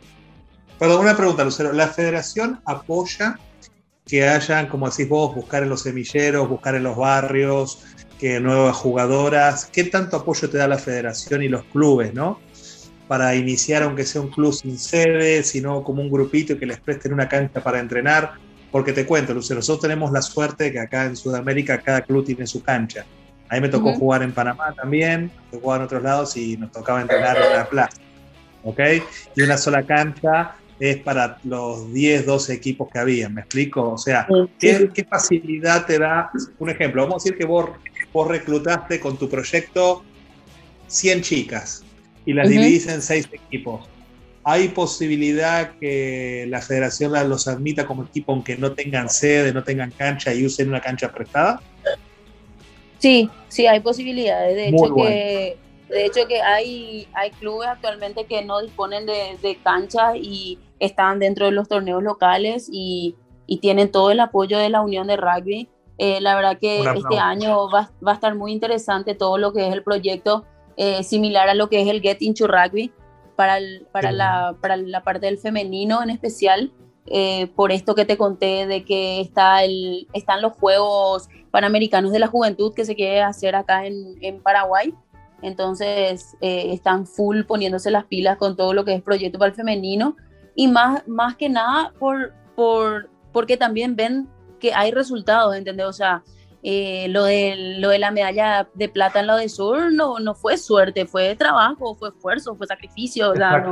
Perdón, una pregunta, Lucero. ¿La federación apoya que hayan, como decís vos, buscar en los semilleros, buscar en los barrios, que nuevas jugadoras? ¿Qué tanto apoyo te da la federación y los clubes, no? Para iniciar, aunque sea un club sin sede, sino como un grupito que les presten una cancha para entrenar. Porque te cuento, Lucero, nosotros tenemos la suerte de que acá en Sudamérica cada club tiene su cancha. A mí me tocó Ujú. jugar en Panamá también, me tocó en otros lados y nos tocaba entrenar en la plaza. ¿Ok? Y una sola cancha es para los 10, 12 equipos que había, ¿me explico? O sea, ¿qué, facilidad te da? Un ejemplo, vamos a decir que vos, vos reclutaste con tu proyecto 100 chicas y las Ujú. dividís en 6 equipos. ¿Hay posibilidad que la federación las- los admita como equipo aunque no tengan sede, no tengan cancha y usen una cancha prestada? Sí, sí, hay posibilidades. De Muy hecho, que, de hecho que hay, hay clubes actualmente que no disponen de, de canchas y están dentro de los torneos locales y, y tienen todo el apoyo de la Unión de Rugby. Eh, la verdad que este año va, va a estar muy interesante todo lo que es el proyecto, eh, similar a lo que es el Get Into Rugby para, el- para, la, para la parte del femenino en especial. eh, por esto que te conté de que está el, están los Juegos Panamericanos de la Juventud que se quiere hacer acá en, en Paraguay. Entonces eh, están full poniéndose las pilas con todo lo que es proyecto para el femenino y más, más que nada por, por, porque también ven que hay resultados, ¿entendés? O sea, eh, lo, de, lo de la medalla de plata en la de sur no, no fue suerte, fue trabajo, fue esfuerzo, fue sacrificio. o sea, no-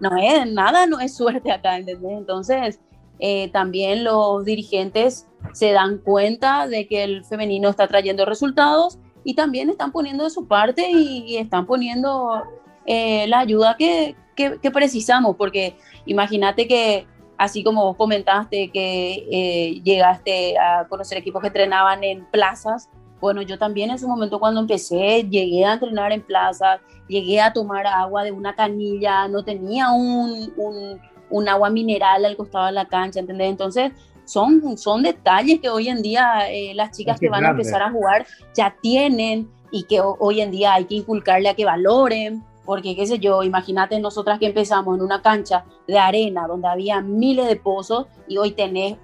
no es nada, no es suerte acá, ¿entendés? Entonces, eh, también los dirigentes se dan cuenta de que el femenino está trayendo resultados y también están poniendo de su parte y, y están poniendo eh, la ayuda que, que- que precisamos, porque imagínate que así como vos comentaste que eh, llegaste a conocer equipos que entrenaban en plazas, bueno, yo también en su momento cuando empecé llegué a entrenar en plazas, llegué a tomar agua de una canilla, no tenía un, un, un agua mineral al costado de la cancha, ¿entendés? Entonces, son, son detalles que hoy en día eh, las chicas Es que que van grande. a empezar a jugar ya tienen y que ho- hoy en día hay que inculcarle a que valoren, porque qué sé yo, imagínate nosotras que empezamos en una cancha de arena donde había miles de pozos y hoy tenés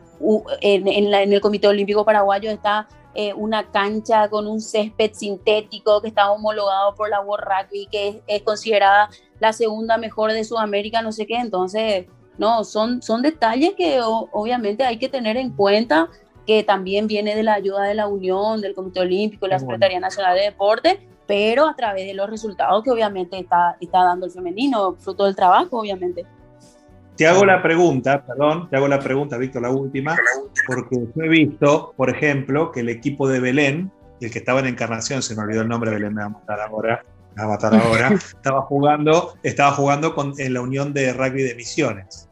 en, en la- en el Comité Olímpico Paraguayo está eh, una cancha con un césped sintético que está homologado por la World Rugby, que es, es considerada la segunda mejor de Sudamérica, no sé qué. Entonces, no, son, son detalles que o- obviamente hay que tener en cuenta, que también viene de la ayuda de la Unión, del Comité Olímpico, la Qué bueno. Secretaría Nacional de Deporte, pero a través de los resultados que obviamente está, está dando el femenino, fruto del trabajo, obviamente. Te hago la pregunta, perdón, te hago la pregunta, Víctor, la última, porque yo he visto, por ejemplo, que el equipo de Belén, el que estaba en Encarnación, se me olvidó el nombre, Belén me va a matar ahora, me va a matar ahora, estaba jugando, estaba jugando con, en la Unión de Rugby de Misiones.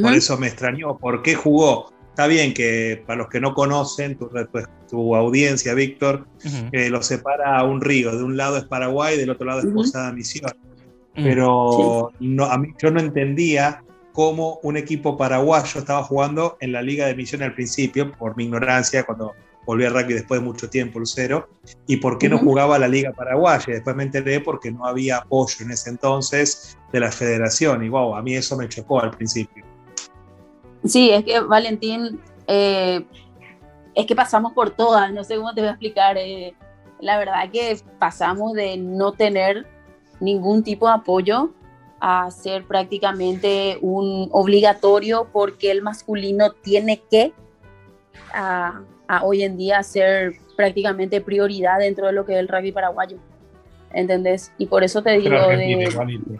Por eso me extrañó. ¿Por qué jugó? Está bien que para los que no conocen, tu, tu- tu audiencia, Víctor, Ujú, eh, lo separa a un río. De un lado es Paraguay, del otro lado es. Posada Misiones. ujú. Pero no, a mí, yo no entendía cómo un equipo paraguayo estaba jugando en la Liga de Misiones al principio, por mi ignorancia, cuando volví a rugby después de mucho tiempo, Lucero, y por qué no jugaba la Liga Paraguaya. Después me enteré porque no había apoyo en ese entonces de la federación, y wow, a mí eso me chocó al principio. Sí, es que Valentín, eh, es que pasamos por todas, no sé cómo te voy a explicar. eh, la verdad que pasamos de no tener ningún tipo de apoyo a ser prácticamente un obligatorio porque el masculino tiene que a, a hoy en día ser prácticamente prioridad dentro de lo que es el rugby paraguayo. ¿Entendés? Y por eso te digo de, igualito.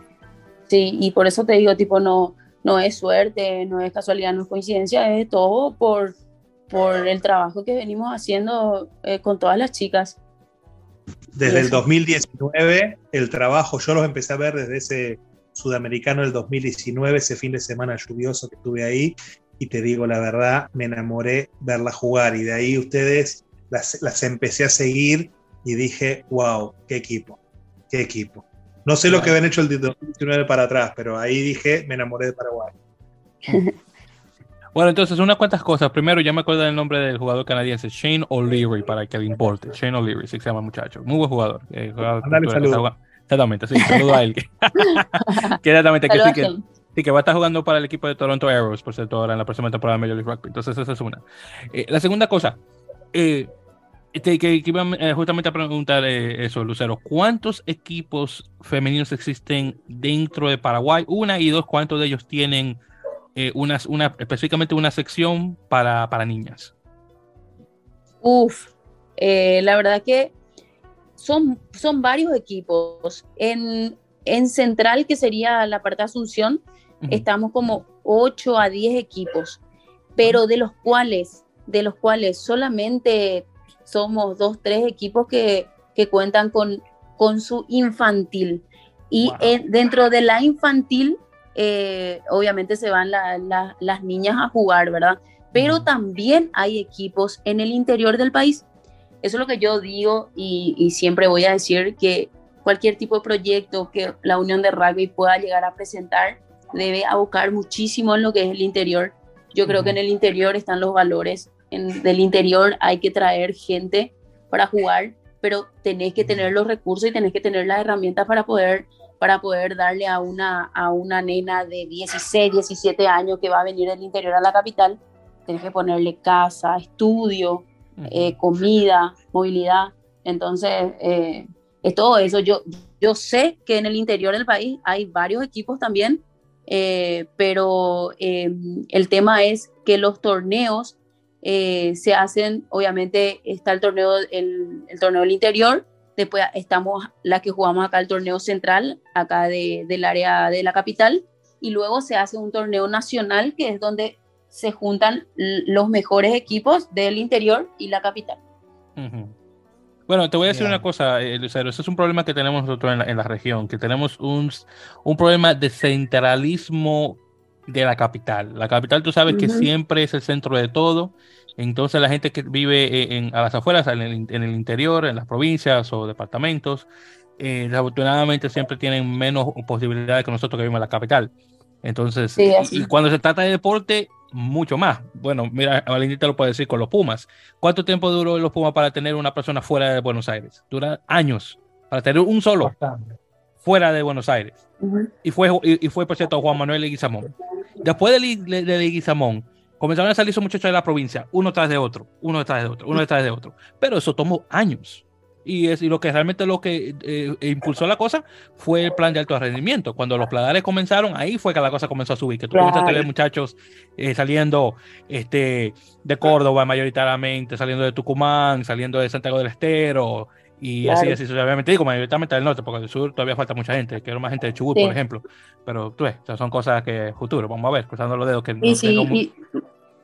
Sí, y por eso te digo, tipo, no, no es suerte, no es casualidad, no es coincidencia, es todo por, por el trabajo que venimos haciendo eh, con todas las chicas. Desde el Eso. 2019, el trabajo, yo los empecé a ver desde ese sudamericano del 2019, ese fin de semana lluvioso que estuve ahí, y te digo la verdad, me enamoré verlas jugar, y de ahí ustedes las, las empecé a seguir y dije, wow, qué equipo, qué equipo. No sé lo que habían hecho el de 2019 para atrás, pero ahí dije, me enamoré de Paraguay. Bueno, entonces, unas cuantas cosas. Primero, ya me acuerdo del nombre del jugador canadiense, Shane O'Leary, para que le importe. Shane O'Leary, sí se llama muchacho. Muy buen jugador. Eh, jugador que-. Exactamente, sí, saludo a él. que exactamente, que que, sí, que va a estar jugando para el equipo de Toronto Arrows, por cierto, ahora en la próxima temporada de Major League Rugby. Entonces, esa es una. Eh, la segunda cosa, eh, este, que, que iba eh, justamente a preguntar eh, eso, Lucero. ¿Cuántos equipos femeninos existen dentro de Paraguay? Una y dos, ¿cuántos de ellos tienen eh, unas, una, específicamente una sección para, para niñas? Uf, la verdad que son, son varios equipos. En, en Central, que sería la parte de Asunción, estamos como 8 a 10 equipos, pero de los cuales, de los cuales solamente somos dos, tres equipos que, que cuentan con, con su infantil. Y Wow. en- dentro de la infantil, eh, obviamente se van la- la- las niñas a jugar, ¿verdad? Pero también hay equipos en el interior del país. Eso es lo que yo digo y, y siempre voy a decir que cualquier tipo de proyecto que la Unión de Rugby pueda llegar a presentar debe abocar muchísimo en lo que es el interior. Yo creo que en el interior están los valores. En, del interior hay que traer gente para jugar, pero tenés que tener los recursos y tenés que tener las herramientas para poder, para poder darle a una, a una nena de 16, 17 años que va a venir del interior a la capital. Tenés que ponerle casa, estudio, eh, comida, movilidad. Entonces, eh, es todo eso. Yo, yo sé que en el interior del país hay varios equipos también, eh, pero el tema es que los torneos eh, se hacen, obviamente está el torneo, el, el torneo del interior, después estamos la que jugamos acá el torneo central, acá de- del área de la capital, y luego se hace un torneo nacional que es donde se juntan los mejores equipos del interior y la capital. Ujú. Bueno, te voy a decir Ya. una cosa, eh, Lucero. Ese es un problema que tenemos nosotros en la, en la región, que tenemos un, un problema de centralismo de la capital. La capital, tú sabes que siempre es el centro de todo. Entonces, la gente que vive eh, en, a las afueras, en el, in- en el interior, en las provincias o departamentos, eh, desafortunadamente siempre tienen menos posibilidades que nosotros que vivimos en la capital. Entonces, Sí, y- cuando se trata de deporte, mucho más. Bueno, mira, Valentín te lo puede decir con los Pumas. ¿Cuánto tiempo duró los Pumas para tener una persona fuera de Buenos Aires? Dura años para tener un solo Bastante. fuera de Buenos Aires. Y fue, y, y fue por cierto, Juan Manuel Leguizamón. Después de, de, de Leguizamón, comenzaron a salir esos muchachos de la provincia, uno tras de otro, uno detrás de otro, uno detrás de otro. Pero eso tomó años. Y, es, y lo que realmente lo que eh, impulsó la cosa fue el plan de alto rendimiento. Cuando los planares comenzaron, ahí fue que la cosa comenzó a subir. Que tú Claro. a ver muchachos eh, saliendo este, de Córdoba mayoritariamente, saliendo de Tucumán, saliendo de Santiago del Estero, y así, Claro. así sucesivamente. Digo, mayoritariamente del norte, porque del sur todavía falta mucha gente. Quiero más gente de Chubut, Sí. por ejemplo. Pero tú ves, son cosas que futuro, vamos a ver, cruzando los dedos que no Y, sí, tengamos- y,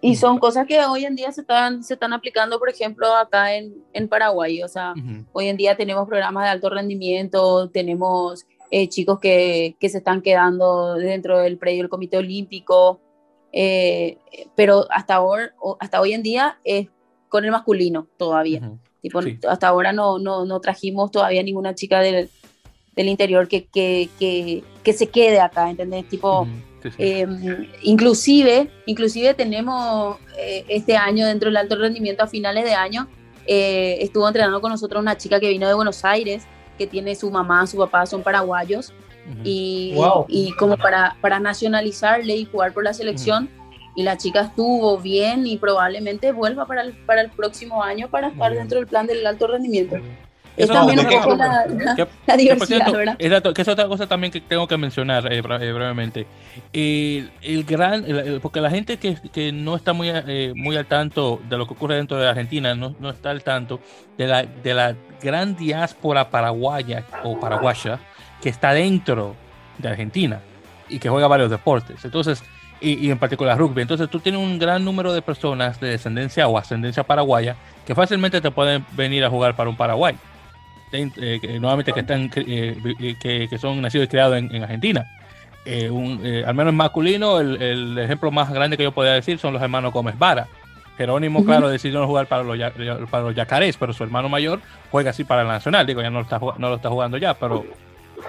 y son cosas que hoy en día se están, se están aplicando, por ejemplo, acá en, en Paraguay. O sea, hoy en día tenemos programas de alto rendimiento, tenemos eh, chicos que, que se están quedando dentro del predio del Comité Olímpico, eh, pero hasta, ahora, hasta hoy en día es con el masculino todavía. Tipo, Sí. Hasta ahora no, no, no trajimos todavía ninguna chica del, del interior que, que, que, que se quede acá, ¿entendés? Tipo, Ujú. Sí, sí. eh, inclusive, inclusive tenemos eh, este año dentro del alto rendimiento a finales de año, eh, estuvo entrenando con nosotros una chica que vino de Buenos Aires, que tiene su mamá, su papá, son paraguayos, Ujú. y, Wow. y como para, para nacionalizarle y jugar por la selección, y la chica estuvo bien y probablemente vuelva para el, para el próximo año para estar bien. dentro del plan del alto rendimiento. Es Eso- también un ¿de qué poco la, la- Que- diversidad, cierto, ¿verdad? exacto, que es otra cosa también que tengo que mencionar eh, eh, brevemente. El, el gran, el- el- porque la gente que, que no está muy, eh, muy al tanto de lo que ocurre dentro de Argentina, no, no está al tanto de la, de la gran diáspora paraguaya o paraguaya que está dentro de Argentina y que juega varios deportes. Entonces, y, y en particular rugby. Entonces, tú tienes un gran número de personas de descendencia o ascendencia paraguaya que fácilmente te pueden venir a jugar para un Paraguay eh, que- nuevamente que están eh, vi- que, que son nacidos y criados en, en Argentina. Eh, un, eh, al menos en masculino, el, el ejemplo más grande que yo podría decir son los hermanos Gómez Vara. Jerónimo, claro, decidió no jugar para los, para los yacarés, pero su hermano mayor juega así para el Nacional. Digo, ya no lo está, no lo está jugando ya, pero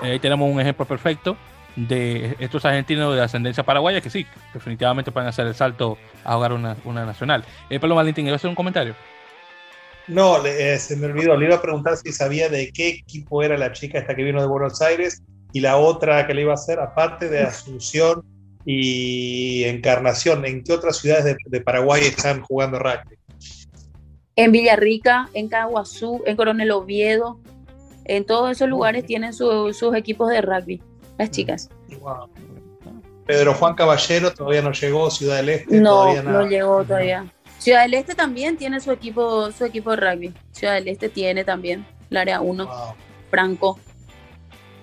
eh, ahí tenemos un ejemplo perfecto de estos argentinos de ascendencia paraguaya que sí, definitivamente pueden hacer el salto a jugar una, una nacional. Eh, Pablo Valentín, ¿iba a hacer un comentario? No, eh, se me olvidó. Le iba a preguntar si sabía de qué equipo era la chica esta que vino de Buenos Aires y la otra que le iba a hacer, aparte de Asunción y Encarnación, ¿en qué otras ciudades de, de Paraguay están jugando rugby? En Villarrica, en Caguazú, en Coronel Oviedo, en todos esos lugares tienen su- sus equipos de rugby, las chicas. Wow. Pedro Juan Caballero todavía no llegó, Ciudad del Este No, todavía no llegó todavía. Ciudad del Este también tiene su equipo, su equipo de rugby. Ciudad del Este tiene también, el área 1, Wow. Franco.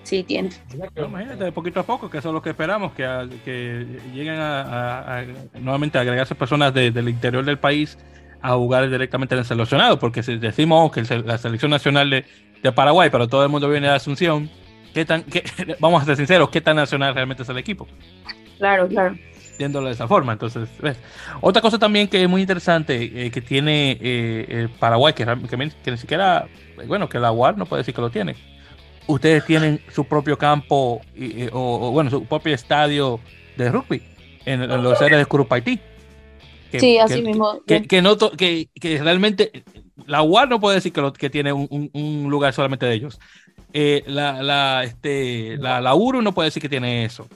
Sí, tiene. Imagínate, de poquito a poco, que eso es lo que esperamos, que, a- que lleguen a, a- a- nuevamente a agregarse personas de- del interior del país a jugar directamente en el seleccionado, porque si decimos que la selección nacional de, de Paraguay, pero todo el mundo viene de Asunción, ¿qué tan, qué- vamos a ser sinceros, ¿qué tan nacional realmente es el equipo? Claro, claro. viéndolo de esa forma. Entonces, ¿ves? otra cosa también que es muy interesante eh, que tiene eh, Paraguay, que, que, que ni siquiera, bueno, que la UAR no puede decir que lo tiene. Ustedes tienen su propio campo y- o, o, bueno, su propio estadio de rugby en, en los áreas de Curupaití. Que- Sí, así que- mismo. Que, que no que, realmente la UAR no puede decir que, lo, que tiene un- un lugar solamente de ellos. Eh, la, la, este, la, la URU no puede decir que tiene eso.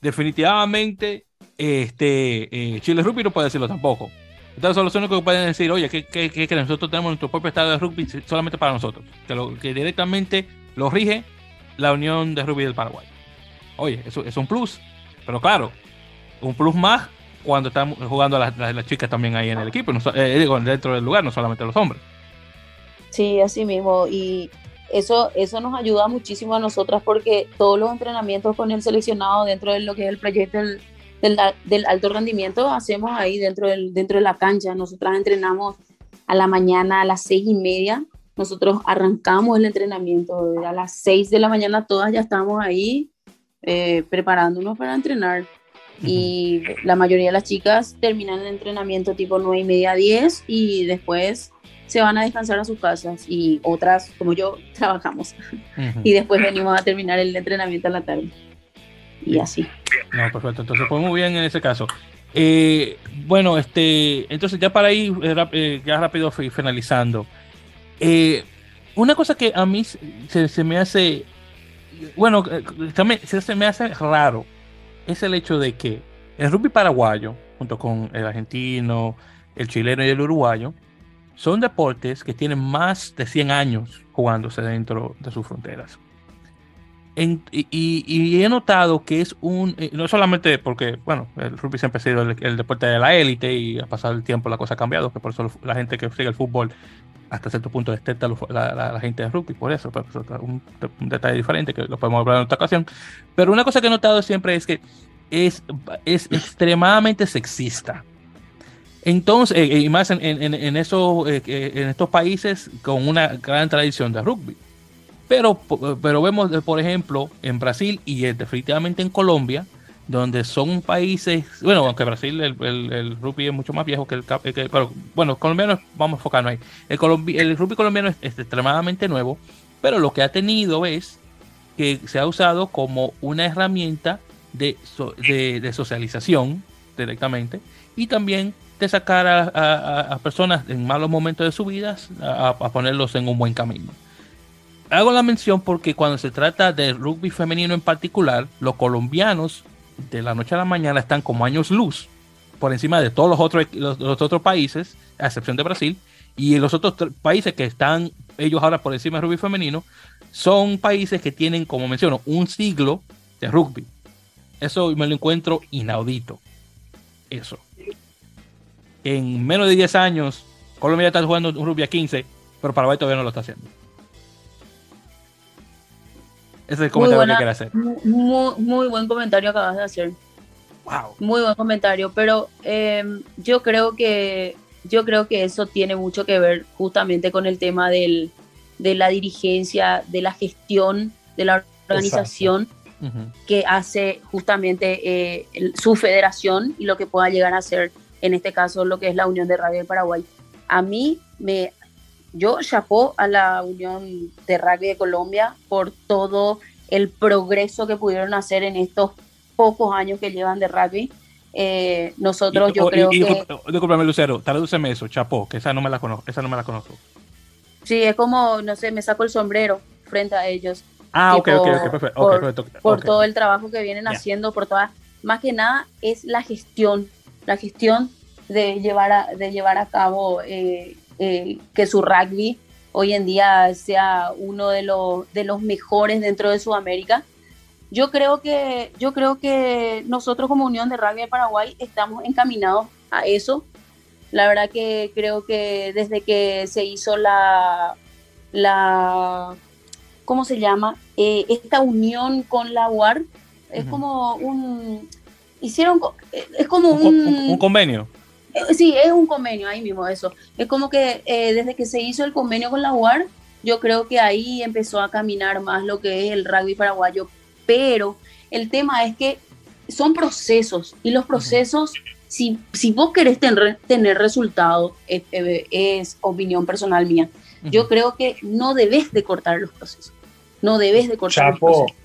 Definitivamente, este, eh, Chile Rugby no puede decirlo tampoco. Entonces son los únicos que pueden decir, oye, que, que, que- nosotros tenemos nuestro propio estadio de rugby solamente para nosotros. Que, lo, que directamente lo rige la Unión de Rugby del Paraguay. Oye, eso es un plus. Pero claro, un plus más cuando están jugando las, las, las chicas también ahí en el equipo, eh, digo, dentro del lugar, no solamente los hombres. Sí, así mismo. Y eso, eso nos ayuda muchísimo a nosotras porque todos los entrenamientos con el seleccionado dentro de lo que es el proyecto del, del, del alto rendimiento hacemos ahí dentro, del, dentro de la cancha. Nosotras entrenamos a la mañana a las seis y media. Nosotros arrancamos el entrenamiento a las seis de la mañana, todas ya estamos ahí eh, preparándonos para entrenar. Y la mayoría de las chicas terminan el entrenamiento tipo nueve y media, diez y después se van a descansar a sus casas y otras, como yo, trabajamos. Y después venimos a terminar el entrenamiento a la tarde. Y así. No, perfecto. Entonces, pues muy bien en ese caso. Eh, bueno, este, entonces ya para ir eh, eh, ya rápido fi- finalizando. eh, una cosa que a mí se, se me hace, bueno, también se, se me hace raro es el hecho de que el rugby paraguayo, junto con el argentino, el chileno y el uruguayo, son deportes que tienen más de 100 años jugándose dentro de sus fronteras. En- y, y- he notado que es un, eh, no solamente porque, bueno, el rugby siempre ha sido el, el deporte de la élite y a pasar el tiempo la cosa ha cambiado, que por eso la gente que sigue el fútbol hasta cierto punto detesta la, la- la gente de rugby, por eso, pero es un, un detalle diferente que lo podemos hablar en otra ocasión. Pero una cosa que he notado siempre es que es, es extremadamente sexista. Entonces, eh, y más en, en, en, eso, eh, eh, en estos países con una gran tradición de rugby. Pero, pero vemos, eh, por ejemplo, en Brasil y eh, definitivamente en Colombia, donde son países, bueno, aunque Brasil el, rugby es mucho más viejo que el, pero bueno, colombiano, vamos a enfocarnos ahí. El, rugby colombiano es, extremadamente nuevo, pero lo que ha tenido es que se ha usado como una herramienta de, de socialización directamente y también de sacar a, a- a personas en malos momentos de su vida a, a ponerlos en un buen camino. Hago la mención porque cuando se trata de rugby femenino en particular, los colombianos de la noche a la mañana están como años luz por encima de todos los otros, los, otros países, a excepción de Brasil, y los otros países que están ellos ahora por encima del rugby femenino son países que tienen, como menciono, un siglo de rugby. Eso me lo encuentro inaudito. Eso. En menos de 10 años, Colombia está jugando un rugby a 15, pero Paraguay todavía no lo está haciendo. Ese es el comentario buena- que quiero hacer. Muy, muy, buen comentario acabas de hacer. Wow. Muy buen comentario, pero eh, yo creo que yo creo que eso tiene mucho que ver justamente con el tema del, de la dirigencia, de la gestión, de la organización que hace justamente eh, el- su federación y lo que pueda llegar a ser, en este caso, lo que es la Unión de Rugby del Paraguay. A mí me, yo chapó a la Unión de Rugby de Colombia por todo el progreso que pudieron hacer en estos pocos años que llevan de rugby. Eh, nosotros, yo creo que. Disculpame, Lucero, tradúceme eso, chapó, que esa no me la conozco. Esa no me la conozco. Sí, es como, no sé, me saco el sombrero frente a ellos. Ah, ok, ok, perfecto. Por, por todo el trabajo que vienen haciendo, por todas. Más que nada es la gestión, la gestión de llevar a, de llevar a cabo eh, eh, que su rugby hoy en día sea uno de los, de los mejores dentro de Sudamérica. Yo creo que, yo creo que nosotros como Unión de Rugby de Paraguay estamos encaminados a eso. La verdad que creo que desde que se hizo la, la ¿cómo se llama? Eh, esta unión con la UAR, es como un, hicieron, es como un, un convenio. Eh, sí, es un convenio, ahí mismo eso. Es como que eh, desde que se hizo el convenio con la UAR, yo creo que ahí empezó a caminar más lo que es el rugby paraguayo. Pero el tema es que son procesos y los procesos, si, si vos querés tener, tener resultados, es, opinión personal mía, yo creo que no debes de cortar los procesos. No debes de cortar los procesos.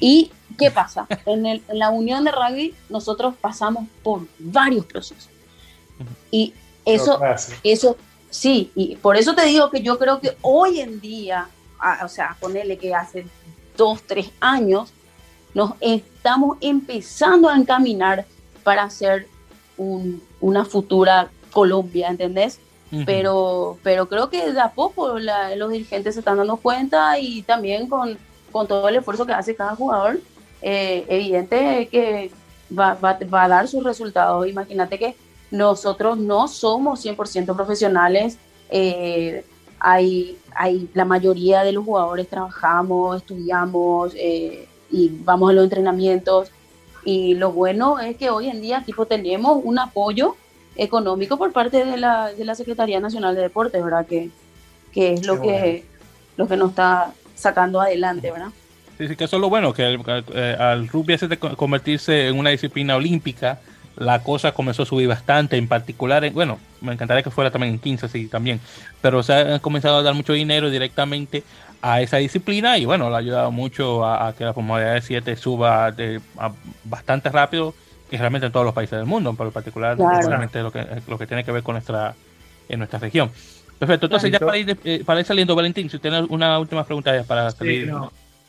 ¿Y qué pasa? En, el, en la unión de rugby nosotros pasamos por varios procesos y eso, eso, sí, y por eso te digo que yo creo que hoy en día, o sea, ponerle que hace dos, tres años, nos estamos empezando a encaminar para hacer una futura Colombia, ¿entendés? pero, pero creo que de a poco los dirigentes se están dando cuenta y también con, con todo el esfuerzo que hace cada jugador, eh, evidente que va, va, va, a dar sus resultados. Imagínate que nosotros no somos 100% profesionales. Eh, hay, hay, la mayoría de los jugadores trabajamos, estudiamos eh, y vamos a los entrenamientos. Y lo bueno es que hoy en día tipo, tenemos un apoyo económico por parte de la, de la Secretaría Nacional de Deportes, ¿verdad? Que, que es lo que, lo que nos está sacando adelante, ¿verdad? Sí, sí, que eso es lo bueno, que al, eh, al rugby hace de convertirse en una disciplina olímpica, la cosa comenzó a subir bastante, en particular, bueno, me encantaría que fuera también en 15, sí, también, pero se ha comenzado a dar mucho dinero directamente a esa disciplina y bueno, le ha ayudado mucho a, que la formalidad de 7 suba de, bastante rápido y realmente en todos los países del mundo, pero en particular lo que, lo que tiene que ver con nuestra, en nuestra región. Perfecto, entonces ya para ir, eh, para ir saliendo, Valentín, si tiene una última pregunta para salir.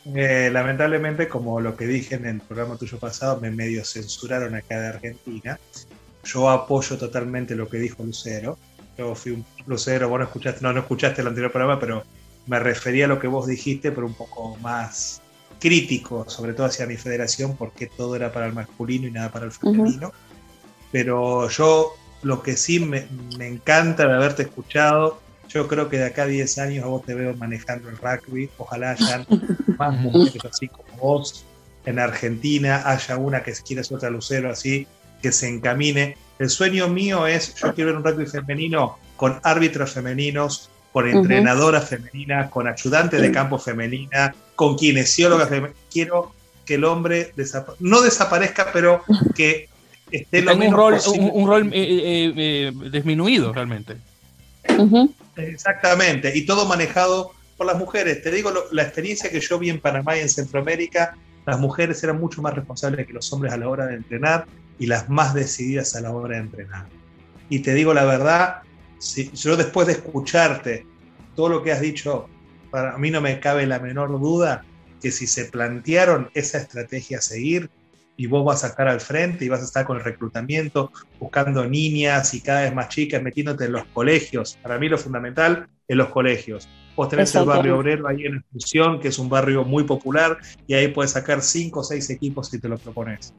Eh, lamentablemente, como lo que dije en el programa tuyo pasado, me medio censuraron acá de Argentina. Yo apoyo totalmente lo que dijo Lucero. Yo fui un Lucero, vos no escuchaste, no, no escuchaste el anterior programa, pero me refería a lo que vos dijiste, pero un poco más crítico, sobre todo hacia mi federación, porque todo era para el masculino y nada para el femenino. Pero yo lo que sí me, me encanta de haberte escuchado yo creo que de acá a 10 años a vos te veo manejando el rugby. Ojalá hayan más mujeres así como vos en Argentina, haya una que quiera ser otra lucero así, que se encamine. El sueño mío es, yo quiero ver un rugby femenino con árbitros femeninos, con entrenadoras femeninas, con ayudantes de campo femeninas, con kinesiólogas femeninas. Quiero que el hombre no desaparezca, pero que esté lo menos un rol, un, rol eh, eh, eh, disminuido realmente. Exactamente, y todo manejado por las mujeres. Te digo, la experiencia que yo vi en Panamá y en Centroamérica, las mujeres eran mucho más responsables que los hombres a la hora de entrenar y las más decididas a la hora de entrenar. Y te digo la verdad, si, yo después de escucharte todo lo que has dicho, para mí no me cabe la menor duda que si se plantearon esa estrategia a seguir, y vos vas a estar al frente y vas a estar con el reclutamiento, buscando niñas y cada vez más chicas, metiéndote en los colegios. Para mí lo fundamental es los colegios. Vos tenés el barrio obrero ahí en exclusión, que es un barrio muy popular, y ahí puedes sacar cinco o seis equipos si te lo propones.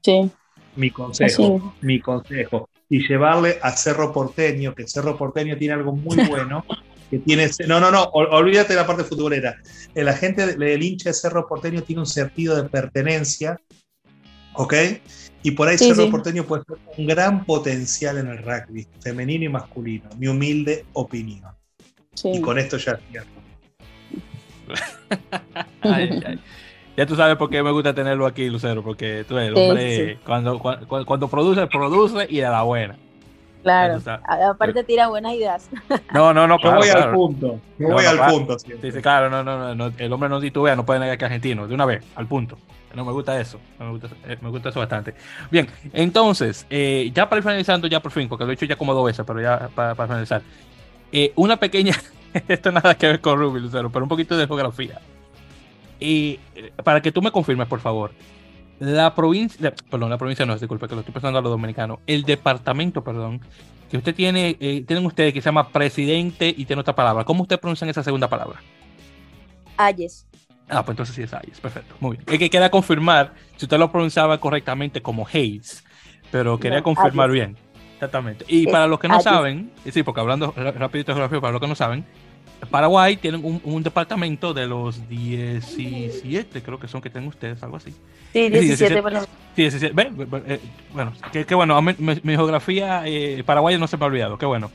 Sí. Mi consejo, mi consejo. Y llevarle a Cerro Porteño, que Cerro Porteño tiene algo muy bueno, que tiene... No, no, no, olvídate de la parte futbolera. La gente, el hincha de Cerro Porteño tiene un sentido de pertenencia ¿ok? Y por ahí Cerro Porteño puede ser un gran potencial en el rugby, femenino y masculino, mi humilde opinión. Y con esto ya cierto. Ya tú sabes por qué me gusta tenerlo aquí, Lucero, porque tú eres el hombre, cuando, cuando, produce, produce y a la buena. Claro. Aparte tira buenas ideas. No, no, no, Yo claro, voy al punto. Yo No, voy no, al punto. Sí, claro, no, no, no, no, el hombre no titubea, no puede negar que es argentino, de una vez, al punto. No me gusta eso, no me gusta, eh, me gusta eso bastante. Bien, entonces, eh, ya para ir finalizando, ya por fin, porque lo he hecho ya como dos veces, pero ya para, para finalizar. Eh, una pequeña, esto nada que ver con Ruby, Lucero, pero un poquito de geografía. Y eh, para que tú me confirmes, por favor, la provincia, perdón, la provincia no, disculpe, que lo estoy pensando a los dominicanos, el departamento, perdón, que usted tiene, eh, tienen ustedes que se llama presidente y tiene otra palabra. ¿Cómo ustedes pronuncian esa segunda palabra? Ayes. Ah, pues entonces sí es Hayes, perfecto, muy bien. Es que quería confirmar si usted lo pronunciaba correctamente como Hayes, pero quería No, confirmar Hayes. bien. Exactamente. Y Es para los que no Hayes. saben, sí, porque hablando ra- rapidito de geografía, para los que no saben, Paraguay tiene un, un departamento de los 17, creo que son que tienen ustedes, algo así. Sí, 17. 17 por lo Sí, 17. Ve, ve, ve, eh, bueno, qué qué bueno, mi, mi geografía eh, paraguaya no se me ha olvidado, qué bueno.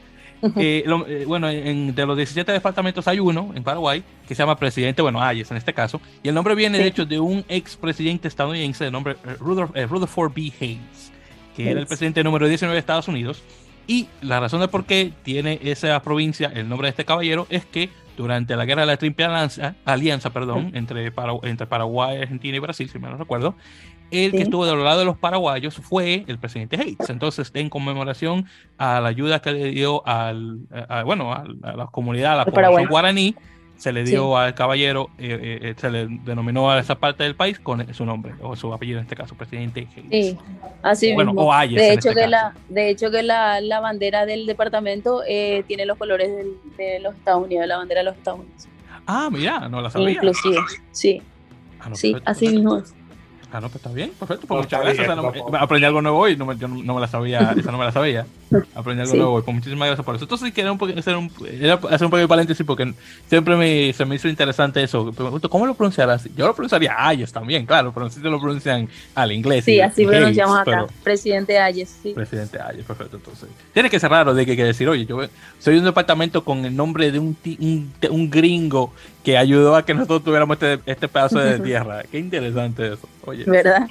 Eh, lo- eh, bueno, en- de los 17 departamentos hay uno en Paraguay que se llama presidente, bueno, Hayes en este caso, y el nombre viene de Sí. hecho de un expresidente estadounidense de nombre eh, Rutherford, eh, Rutherford B. Hayes, que era el Hayes. presidente número 19 de Estados Unidos. Y la razón de por qué tiene esa provincia el nombre de este caballero es que durante la guerra de la Triple Alianza, alianza perdón, entre, entre Paraguay, Argentina y Brasil, si me no recuerdo, el que estuvo del lado de los paraguayos fue el presidente Hayes. Entonces, en conmemoración a la ayuda que le dio al, a- bueno, a, la comunidad, a la Al población Paraguay. guaraní, se le Sí. dio al caballero, eh, eh, eh, se le denominó a esa parte del país con su nombre, o su apellido en este caso, presidente Hayes. Sí, así Bueno, mismo. o Hayes de hecho este que la, de hecho que la, la bandera del departamento eh, tiene los colores del- de los Estados Unidos, la bandera de los Estados Unidos. Ah, mira, no la sabía. Inclusive, sí, Ah, no, sí, perfecto, así mismo. es. Ah, no, pues está bien, perfecto. Pues No, muchas gracias. bien, o sea, no- aprendí algo nuevo hoy, no me, yo no, no me la sabía, esa no me la sabía. Aprendí algo Sí. nuevo hoy, pues muchísimas gracias por eso. Entonces, quería un hacer un, era hacer un pequeño paréntesis porque siempre me, se me hizo interesante eso. Me pregunto, ¿cómo lo pronunciarás? Yo lo pronunciaría Ayes también, claro, pero sí se lo pronuncian al inglés. Sí, y- así pronunciamos acá. pero- Presidente Ayes, sí. Presidente Ayes, perfecto. Entonces, tiene que ser raro de que, que decir, oye, yo soy un departamento con el nombre de un, un, un gringo que ayudó a que nosotros tuviéramos este, este pedazo de tierra. Qué interesante eso. Oye, ¿Verdad?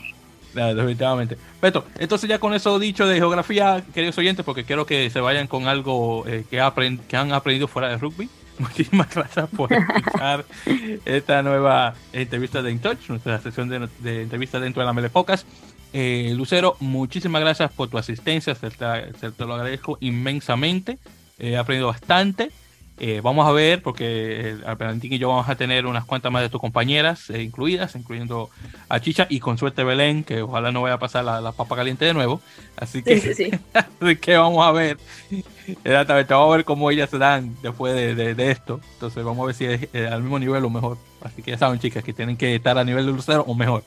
Definitivamente. Perfecto. Entonces, ya con eso dicho de geografía, queridos oyentes, porque quiero que se vayan con algo eh, que, aprend- que han aprendido fuera de rugby. Muchísimas gracias por escuchar esta nueva entrevista de In Touch, nuestra sección de, de entrevistas dentro de la Mele Podcast. Eh, Lucero, muchísimas gracias por tu asistencia, se te, se te lo agradezco inmensamente. Eh, he aprendido bastante. Eh, vamos a ver, porque eh, Valentín y yo vamos a tener unas cuantas más de tus compañeras eh, incluidas, incluyendo a Chicha y con suerte Belén, que ojalá no vaya a pasar la, la papa caliente de nuevo. Así que, Sí, sí, sí. así que vamos a ver, exactamente, vamos a ver cómo ellas se dan después de, de- de esto. Entonces vamos a ver si es eh, al mismo nivel o mejor. Así que ya saben, chicas, que tienen que estar a nivel de Lucero o mejor.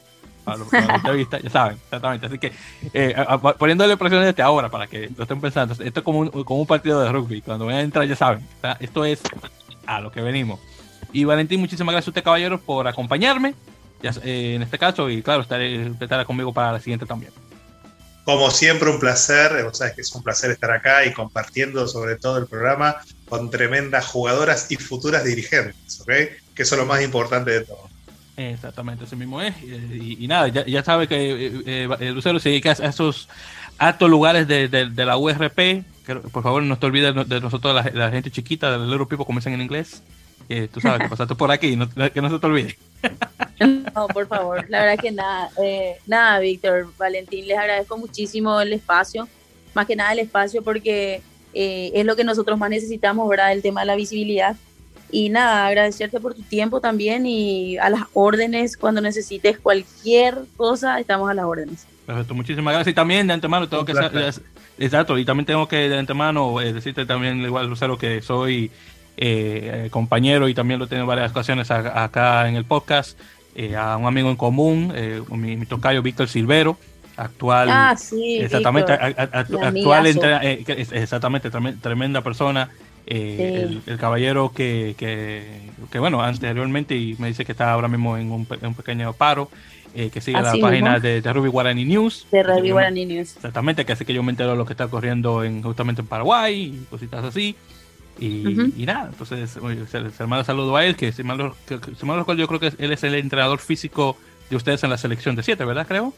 Para, lo- para la entrevista, ya saben, exactamente. Así que eh, a- a- poniéndole presión desde ahora para que lo estén pensando. Esto es como un, como un partido de rugby. Cuando vayan a entrar, ya saben. esto es a lo que venimos. Y Valentín, muchísimas gracias a usted, caballero, por acompañarme. Ya, eh, en este caso, y claro, estaré, estará conmigo para la siguiente también. Como siempre, un placer. O sea, que es un placer estar acá y compartiendo sobre todo el programa con tremendas jugadoras y futuras dirigentes, ¿ok? Que eso es lo más importante de todo. Exactamente, así mismo es. Y, nada, ya, ya sabe que eh, eh, eh, Lucero dedica a esos altos lugares de, la URP. Por favor, no te olvides de nosotros, la, gente chiquita, de Little People, dicen en inglés. Eh, tú sabes que pasaste por aquí, no- que no se te olvide. No, por favor. La verdad que nada, eh, nada, Víctor, Valentín, les agradezco muchísimo el espacio, más que nada el espacio porque eh, es lo que nosotros más necesitamos, ¿verdad? El tema de la visibilidad. Y nada, agradecerte por tu tiempo también y a las órdenes, cuando necesites cualquier cosa, estamos a las órdenes. Perfecto, muchísimas gracias. Y también de antemano tengo Un que exacto, y también tengo que de antemano eh, decirte también igual Lucero que soy eh, eh, compañero y también lo he tenido en varias ocasiones a- acá en el podcast, eh, a un amigo en común, eh, mi, mi tocayo Víctor Silvero, actual Ah, sí. exactamente Víctor. a- a- actu- mi actual entre- eh, exactamente trem- tremenda persona eh, Sí. el, el caballero que, que, que, bueno anteriormente y me dice que está ahora mismo en un, en un pequeño paro eh, que sigue Así la página de, de Ruby Guarani News De me- Guarani News. exactamente que hace que yo me entero de lo que está ocurriendo en, justamente en Paraguay y cositas así y, Ujú. y nada, entonces se, le manda saludo a él, que si mal, recuerdo, yo creo que él es el entrenador físico de ustedes en la selección de 7, ¿verdad? Creo.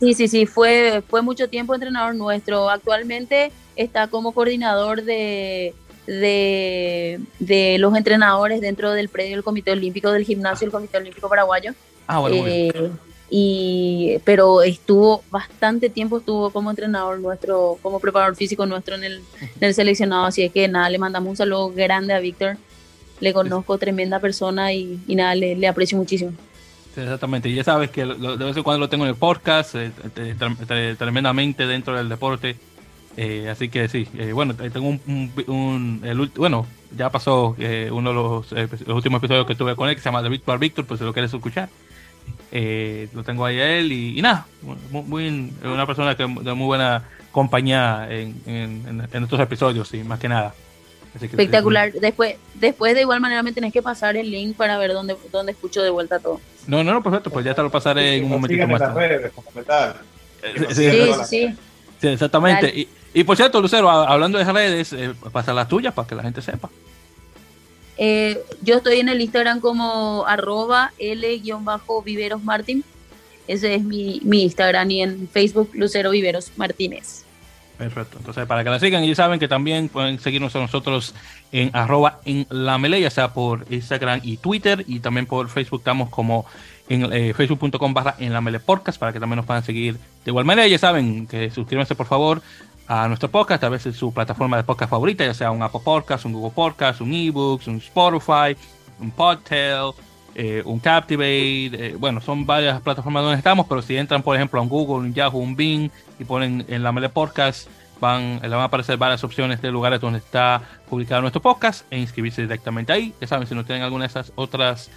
Sí, sí, sí, fue, fue mucho tiempo entrenador nuestro. Actualmente está como coordinador de, de, de los entrenadores dentro del predio del Comité Olímpico del Gimnasio del Comité Olímpico Paraguayo. Ah, bueno. Eh, y, pero estuvo bastante tiempo, estuvo como entrenador nuestro, como preparador físico nuestro en el, en el seleccionado, así es que nada, le mandamos un saludo grande a Víctor, le conozco, tremenda persona y, y nada, le, le aprecio muchísimo. Sí, exactamente, y ya sabes que lo- de vez en cuando lo tengo en el podcast, eh, te- tremendamente dentro del deporte. Eh, así que sí, eh, bueno, tengo un, un- un- el ulti- bueno, ya pasó eh, uno de los, eh, los últimos episodios que tuve con él, que se llama The Victor Victor, pues si lo quieres escuchar. Eh, lo tengo ahí a él y, y nada, muy, muy- una persona que de muy buena compañía en, en, estos episodios, sí, más que nada. Así que, Espectacular. Después, después de igual manera me tenés que pasar el link para ver dónde, dónde escucho de vuelta todo. No, no, no, perfecto, pues ya te lo pasaré en un momentito en más. las redes. Eh, sí, Sí, sí, todas sí. Sí, exactamente. Dale. Y, y por cierto, Lucero, hablando de redes, eh, pasa las tuyas para que la gente sepa. Eh, yo estoy en el Instagram como arroba L-Viveros Ese es mi, mi Instagram y en Facebook Lucero Viveros Martínez. Perfecto. Entonces, para que la sigan, y saben que también pueden seguirnos a nosotros en arroba en la melee, ya sea por Instagram y Twitter, y también por Facebook estamos como en eh, facebook.com barra en la melee podcast, para que también nos puedan seguir de igual manera. Ya saben que suscríbanse por favor a nuestro podcast, a veces su plataforma de podcast favorita, ya sea un Apple Podcast, un Google Podcast, un eBooks, un Spotify, un Podtail, eh, un Captivate, eh, bueno, son varias plataformas donde estamos, pero si entran, por ejemplo, a un Google, un Yahoo, un Bing y ponen en la Mele Podcast, van, van a aparecer varias opciones de lugares donde está publicado nuestro podcast e inscribirse directamente ahí. Ya saben, si no tienen alguna de esas otras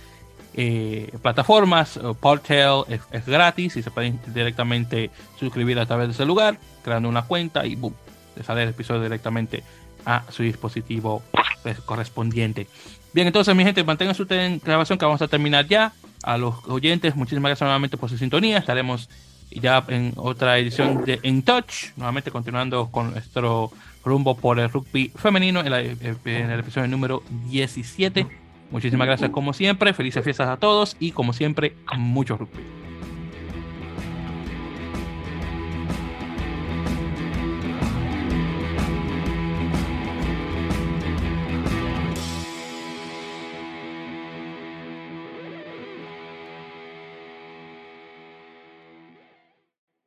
eh, plataformas, eh, Podtail es, gratis y se pueden directamente suscribir a través de ese lugar, creando una cuenta y boom, les sale el episodio directamente a su dispositivo pues, correspondiente. Bien, entonces, mi gente, mantengan su grabación que vamos a terminar ya. A los oyentes, muchísimas gracias nuevamente por su sintonía. Estaremos ya en otra edición de En Touch, nuevamente continuando con nuestro rumbo por el rugby femenino en, la- en el episodio número 17. Muchísimas gracias como siempre, felices fiestas a todos y como siempre, mucho rugby.